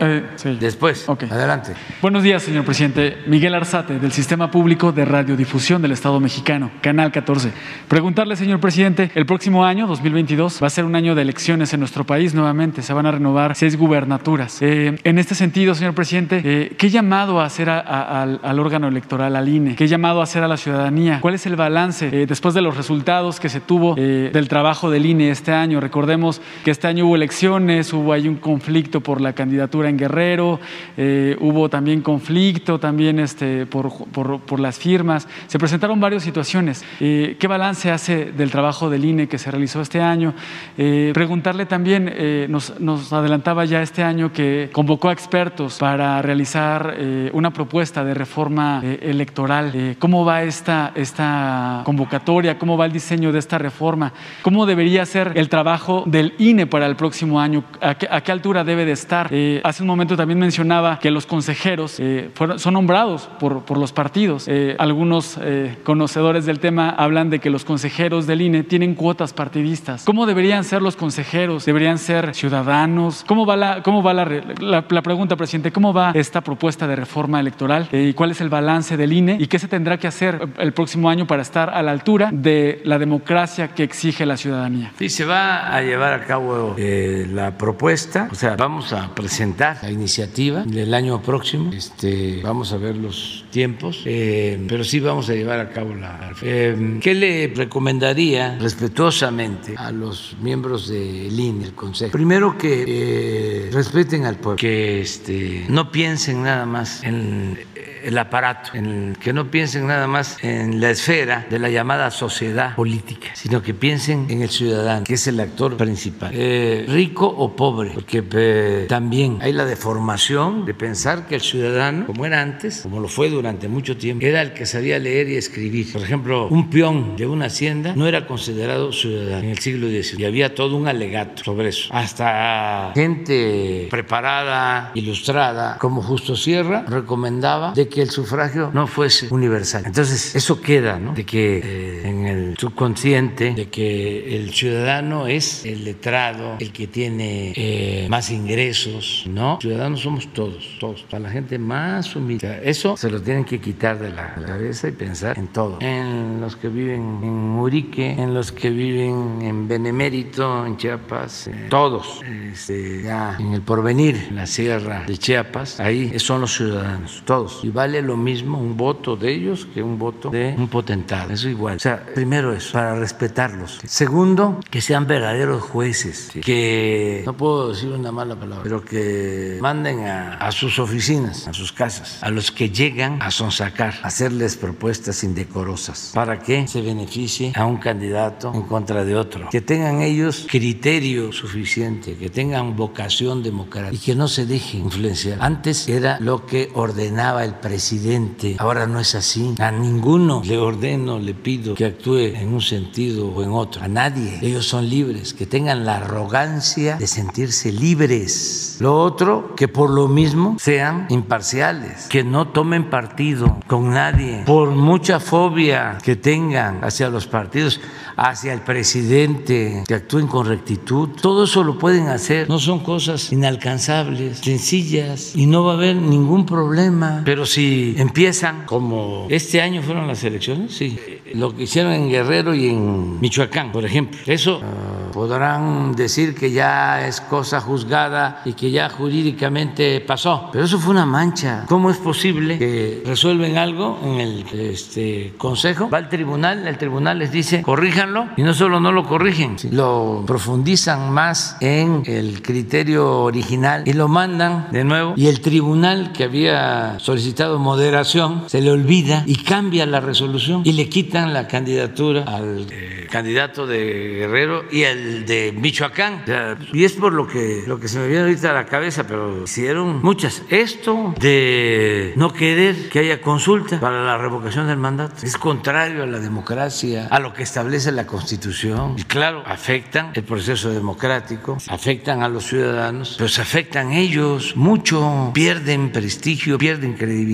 Eh, Después, adelante. Buenos días, señor presidente. Miguel Arzate, del Sistema Público de Radiodifusión del Estado Mexicano, Canal 14. Preguntarle, señor presidente, el próximo año, 2022, va a ser un año de elecciones en nuestro país nuevamente. Se van a renovar seis gubernaturas. Eh, en este sentido, señor presidente, eh, ¿qué llamado a hacer al, órgano electoral, al INE? ¿Qué llamado a hacer a la ciudadanía? ¿Cuál es el balance después de los resultados que se tuvo del trabajo del INE este año? Recordemos que este año hubo elecciones, hubo ahí un conflicto por la candidatura en Guerrero, eh, hubo también conflicto también este, por, por, las firmas, se presentaron varias situaciones. Eh, ¿Qué balance hace del trabajo del INE que se realizó este año? Eh, preguntarle también, nos, nos, adelantaba ya este año que convocó a expertos para realizar una propuesta de reforma electoral. ¿Cómo va esta, esta convocatoria? ¿Cómo va el diseño de esta reforma? ¿Cómo debería ser el trabajo del INE para el próximo año? ¿A qué, a qué altura debe de estar? Hace un momento también mencionaba que los consejeros eh, son nombrados por, por los partidos. Eh, algunos eh, conocedores del tema hablan de que los consejeros del INE tienen cuotas partidistas. ¿Cómo deberían ser los consejeros? ¿Deberían ser ciudadanos? ¿Cómo va la, cómo va la, la, pregunta, presidente? ¿Cómo va esta propuesta de reforma electoral? ¿Y cuál es el balance del INE? ¿Y qué se tendrá que hacer el próximo año para estar a la altura de la democracia que exige la ciudadanía? Sí, se va a llevar a cabo la propuesta, o sea, vamos a presentar la iniciativa del año próximo. Este, vamos a ver los tiempos, eh, pero sí vamos a llevar a cabo la. Eh, ¿Qué le recomendaría respetuosamente a los miembros del INE, el Consejo? Primero que eh, respeten al pueblo, que este, no piensen nada más en el aparato, en que no piensen nada más en la esfera de la llamada sociedad política, sino que piensen en el ciudadano, que es el actor principal, eh, rico o pobre, porque eh, también hay la deformación de pensar que el ciudadano, como era antes, como lo fue durante mucho tiempo, era el que sabía leer y escribir. Por ejemplo, un peón de una hacienda no era considerado ciudadano en el siglo XIX y había todo un alegato sobre eso. Hasta gente preparada, ilustrada, como Justo Sierra, recomendaba de que que el sufragio no fuese universal. Entonces, eso queda, ¿no? De que eh, en el subconsciente, de que el ciudadano es el letrado, el que tiene eh, más ingresos, ¿no? Ciudadanos somos todos, todos, para la gente más humilde. Eso se lo tienen que quitar de la cabeza y pensar en todo. En los que viven en Urique, en los que viven en Benemérito, en Chiapas, eh, todos, este, ya en el porvenir, en la sierra de Chiapas, ahí son los ciudadanos, todos. Y vale lo mismo un voto de ellos que un voto de un potentado. Eso igual. O sea, primero eso, para respetarlos. Segundo, que sean verdaderos jueces, que no puedo decir una mala palabra, pero que manden a, sus oficinas, a sus casas, a los que llegan a sonsacar, a hacerles propuestas indecorosas para que se beneficie a un candidato en contra de otro. Que tengan ellos criterio suficiente, que tengan vocación democrática y que no se dejen influenciar. Antes era lo que ordenaba el presidente presidente. Ahora no es así. A ninguno le ordeno, le pido que actúe en un sentido o en otro. A nadie. Ellos son libres. Que tengan la arrogancia de sentirse libres. Lo otro, que por lo mismo sean imparciales. Que no tomen partido con nadie. Por mucha fobia que tengan hacia los partidos hacia el presidente, que actúen con rectitud. Todo eso lo pueden hacer, no son cosas inalcanzables, sencillas y no va a haber ningún problema. Pero si empiezan, como este año fueron las elecciones, sí, lo que hicieron en Guerrero y en Michoacán, por ejemplo, eso uh, podrán decir que ya es cosa juzgada y que ya jurídicamente pasó, pero eso fue una mancha. ¿Cómo es posible que resuelven algo en el este, consejo? Va al tribunal, el tribunal les dice, corrija y no solo no lo corrigen, lo profundizan más en el criterio original y lo mandan de nuevo. Y el tribunal que había solicitado moderación se le olvida y cambia la resolución y le quitan la candidatura al eh, candidato de Guerrero y el de Michoacán. y es por lo que, lo que se me viene ahorita a la cabeza, pero hicieron muchas. Esto de no querer que haya consulta para la revocación del mandato es contrario a la democracia, a lo que establece la Constitución y claro, afectan el proceso democrático, afectan a los ciudadanos, se afectan ellos mucho, pierden prestigio, pierden credibilidad.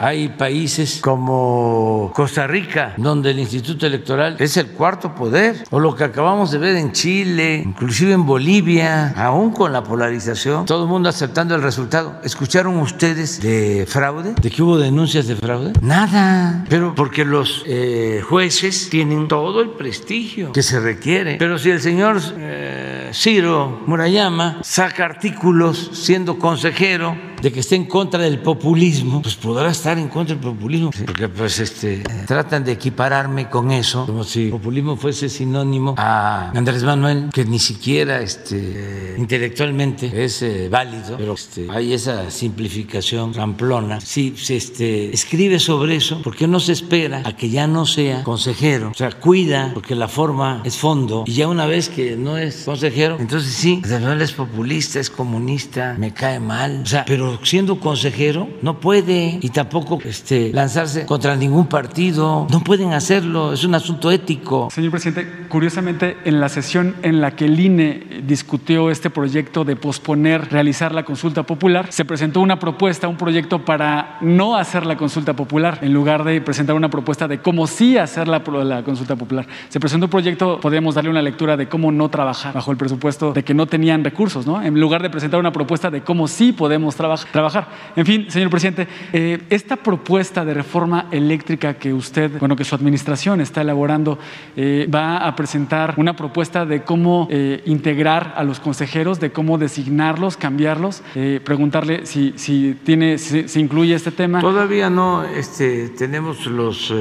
Hay países como Costa Rica, donde el Instituto Electoral es el cuarto poder, o lo que acabamos de ver en Chile, inclusive en Bolivia, aún con la polarización, todo el mundo aceptando el resultado. ¿Escucharon ustedes de fraude? ¿De que hubo denuncias de fraude? Nada, pero porque los eh, jueces tienen todo el prestigio que se requiere. Pero si el señor eh, Ciro Murayama saca artículos siendo consejero de que esté en contra del populismo, pues podrá estar en contra del populismo, porque pues este tratan de equipararme con eso, como si populismo fuese sinónimo a Andrés Manuel, que ni siquiera este intelectualmente es eh, válido, pero este, hay esa simplificación ramplona. Si se este, escribe sobre eso, ¿por qué no se espera a que ya no sea consejero? O sea, cuida, porque la forma es fondo, y ya una vez que no es consejero, entonces sí, Andrés Manuel es populista, es comunista, me cae mal, o sea, pero siendo consejero no puede y tampoco este, lanzarse contra ningún partido. No pueden hacerlo, es un asunto ético. Señor presidente, curiosamente en la sesión en la que el INE discutió este proyecto de posponer realizar la consulta popular, se presentó una propuesta, un proyecto para no hacer la consulta popular, en lugar de presentar una propuesta de cómo sí hacer la, la consulta popular. Se presentó un proyecto, podríamos darle una lectura de cómo no trabajar bajo el presupuesto de que no tenían recursos, ¿no? En lugar de presentar una propuesta de cómo sí podemos trabajar trabajar. En fin, señor presidente, eh, esta propuesta de reforma eléctrica que usted, bueno, que su administración está elaborando, eh, va a presentar una propuesta de cómo eh, integrar a los consejeros, de cómo designarlos, cambiarlos, preguntarle si, si tiene, si, incluye este tema. Todavía no este, tenemos los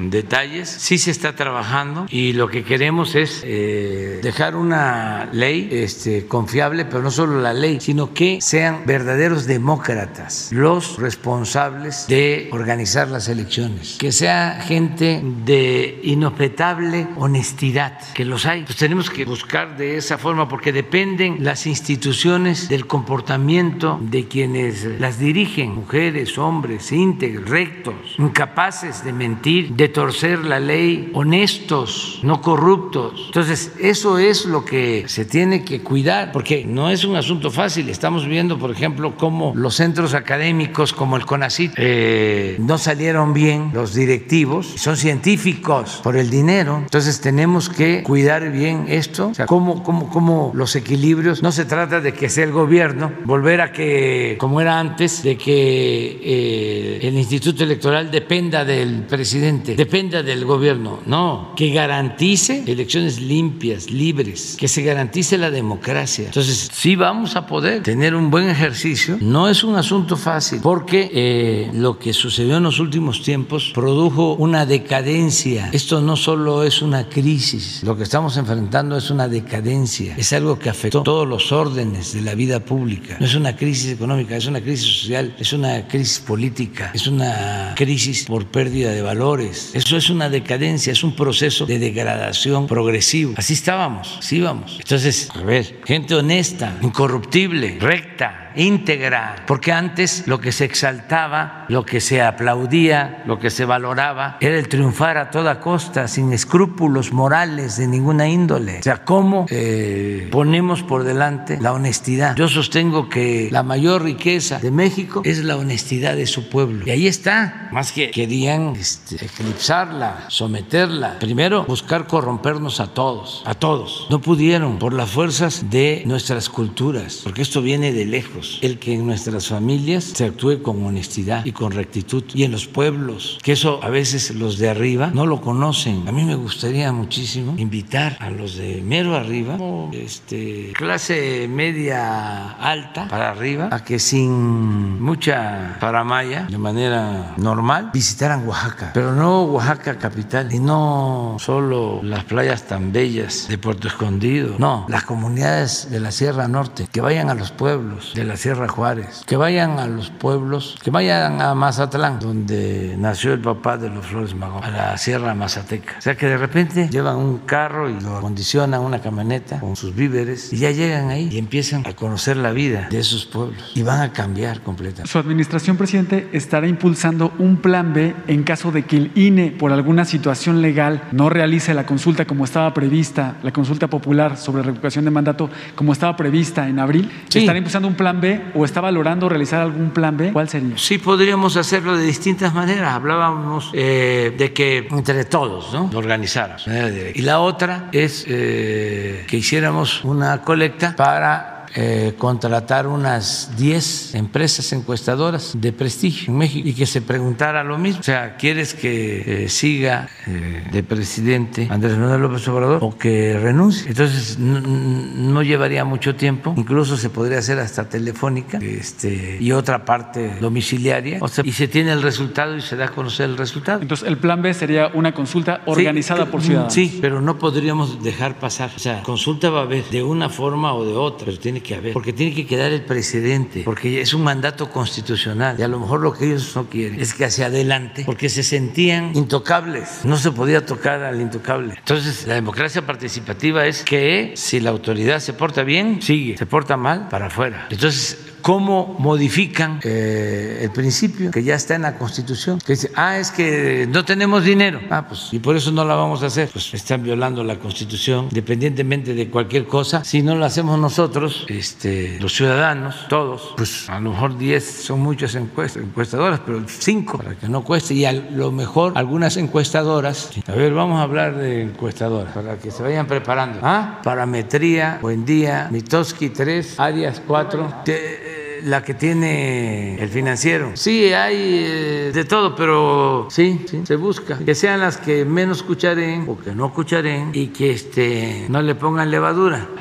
detalles, sí se está trabajando y lo que queremos es dejar una ley este, confiable, pero no solo la ley, sino que sean verdaderos demócratas demócratas los responsables de organizar las elecciones, que sea gente de inobjetable honestidad, que los hay. Pues tenemos que buscar de esa forma porque dependen las instituciones del comportamiento de quienes las dirigen, mujeres, hombres, íntegros, rectos, incapaces de mentir, de torcer la ley, honestos, no corruptos. Entonces, eso es lo que se tiene que cuidar, porque no es un asunto fácil. Estamos viendo, por ejemplo, cómo los centros académicos como el CONACYT eh, no salieron bien los directivos, son científicos por el dinero, entonces tenemos que cuidar bien esto, o sea, cómo, cómo, cómo los equilibrios, no se trata de que sea el gobierno, volver a que, como era antes, de que eh, el Instituto Electoral dependa del presidente, dependa del gobierno, no, que garantice elecciones limpias, libres, que se garantice la democracia. Entonces, sí vamos a poder tener un buen ejercicio, no es un asunto fácil porque eh, lo que sucedió en los últimos tiempos produjo una decadencia. Esto no solo es una crisis, lo que estamos enfrentando es una decadencia, es algo que afectó todos los órdenes de la vida pública. No es una crisis económica, es una crisis social, es una crisis política, es una crisis por pérdida de valores. Eso es una decadencia, es un proceso de degradación progresivo. Así estábamos, así vamos. Entonces, a ver, gente honesta, incorruptible, recta, íntegra, porque antes lo que se exaltaba, lo que se aplaudía, lo que se valoraba, era el triunfar a toda costa, sin escrúpulos morales de ninguna índole. O sea, ¿cómo eh, ponemos por delante la honestidad? Yo sostengo que la mayor riqueza de México es la honestidad de su pueblo. Y ahí está, más que querían este, eclipsarla, someterla. Primero, buscar corrompernos a todos, a todos. No pudieron por las fuerzas de nuestras culturas, porque esto viene de lejos. El que en nuestras familias se actúe con honestidad y con rectitud. Y en los pueblos, que eso a veces los de arriba no lo conocen. A mí me gustaría muchísimo invitar a los de mero arriba, este, clase media alta para arriba, a que sin mucha paramaya, de manera normal, visitaran Oaxaca. Pero no Oaxaca capital y no solo las playas tan bellas de Puerto Escondido, no, las comunidades de la Sierra Norte, que vayan a los pueblos de la Sierra Juárez, que vayan a los pueblos, que vayan a Mazatlán, donde nació el papá de los Flores Magón, a la Sierra Mazateca. O sea que de repente llevan un carro y lo acondicionan una camioneta con sus víveres y ya llegan ahí y empiezan a conocer la vida de esos pueblos y van a cambiar completamente. Su administración, presidente, estará impulsando un plan B en caso de que el INE, por alguna situación legal, no realice la consulta como estaba prevista, la consulta popular sobre revocación de mandato como estaba prevista en abril. Sí. ¿Estará impulsando un plan B o está valorando realizar algún plan B? ¿Cuál sería? Sí, podríamos hacerlo de distintas maneras. Hablábamos eh, de que entre todos ¿no? lo organizáramos. Y la otra es eh, que hiciéramos una colecta para eh, contratar unas 10 empresas encuestadoras de prestigio en México y que se preguntara lo mismo. O sea, ¿quieres que eh, siga eh, de presidente Andrés Manuel López Obrador o que renuncie? Entonces no, llevaría mucho tiempo, incluso se podría hacer hasta telefónica este, y otra parte domiciliaria. O sea, y se tiene el resultado y se da a conocer el resultado. Entonces, el plan B sería una consulta organizada Sí, por ciudadanos. Sí, pero no podríamos dejar pasar. O sea, consulta va a haber de una forma o de otra, pero tiene que haber, porque tiene que quedar el presidente, porque es un mandato constitucional y a lo mejor lo que ellos no quieren es que hacia adelante, porque se sentían intocables, no se podía tocar al intocable. Entonces, la democracia participativa es que si la autoridad se porta bien, sigue, se porta mal, para afuera. Entonces, ¿Cómo modifican eh, el principio que ya está en la Constitución? Que dice, ah, es que no tenemos dinero. Ah, pues, y por eso no la vamos a hacer. Pues están violando la Constitución, independientemente de cualquier cosa. Si no lo hacemos nosotros, este, los ciudadanos, todos, pues a lo mejor 10 son muchas encuestas, encuestadoras, pero 5 para que no cueste. Y a lo mejor algunas encuestadoras, a ver, vamos a hablar de encuestadoras, para que se vayan preparando. Ah, parametría, buen día, Mitoski 3, Arias 4. Te- la que tiene el financiero. Sí, hay eh, de todo, pero sí, sí, se busca. Que sean las que menos cucharen o que no cucharen y que este, no le pongan levadura.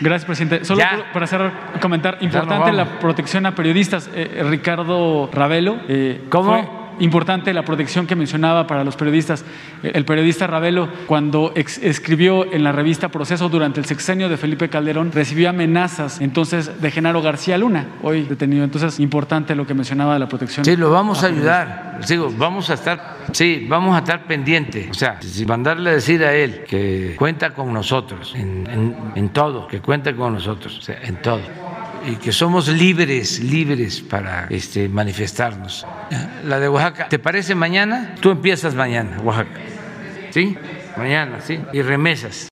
Gracias, presidente. Solo Ya. para cerrar, comentar, importante la protección a periodistas. Eh, Ricardo Ravelo. eh, ¿Cómo? fue importante la protección que mencionaba para los periodistas. Eh, El periodista Ravelo, cuando ex- escribió en la revista Proceso durante el sexenio de Felipe Calderón, recibió amenazas entonces de Genaro García Luna, hoy detenido. Entonces, importante lo que mencionaba de la protección. Sí, lo vamos a ayudar. Digo, vamos a estar, sí, vamos a estar pendientes. O sea, si mandarle a decir a él que cuenta con nosotros en, en- en todo, que cuenta con nosotros, o sea, en todo. Y que somos libres, libres para este, manifestarnos. La de Oaxaca, ¿te parece mañana? Tú empiezas mañana, Oaxaca. ¿Sí? Mañana, sí. Y remesas.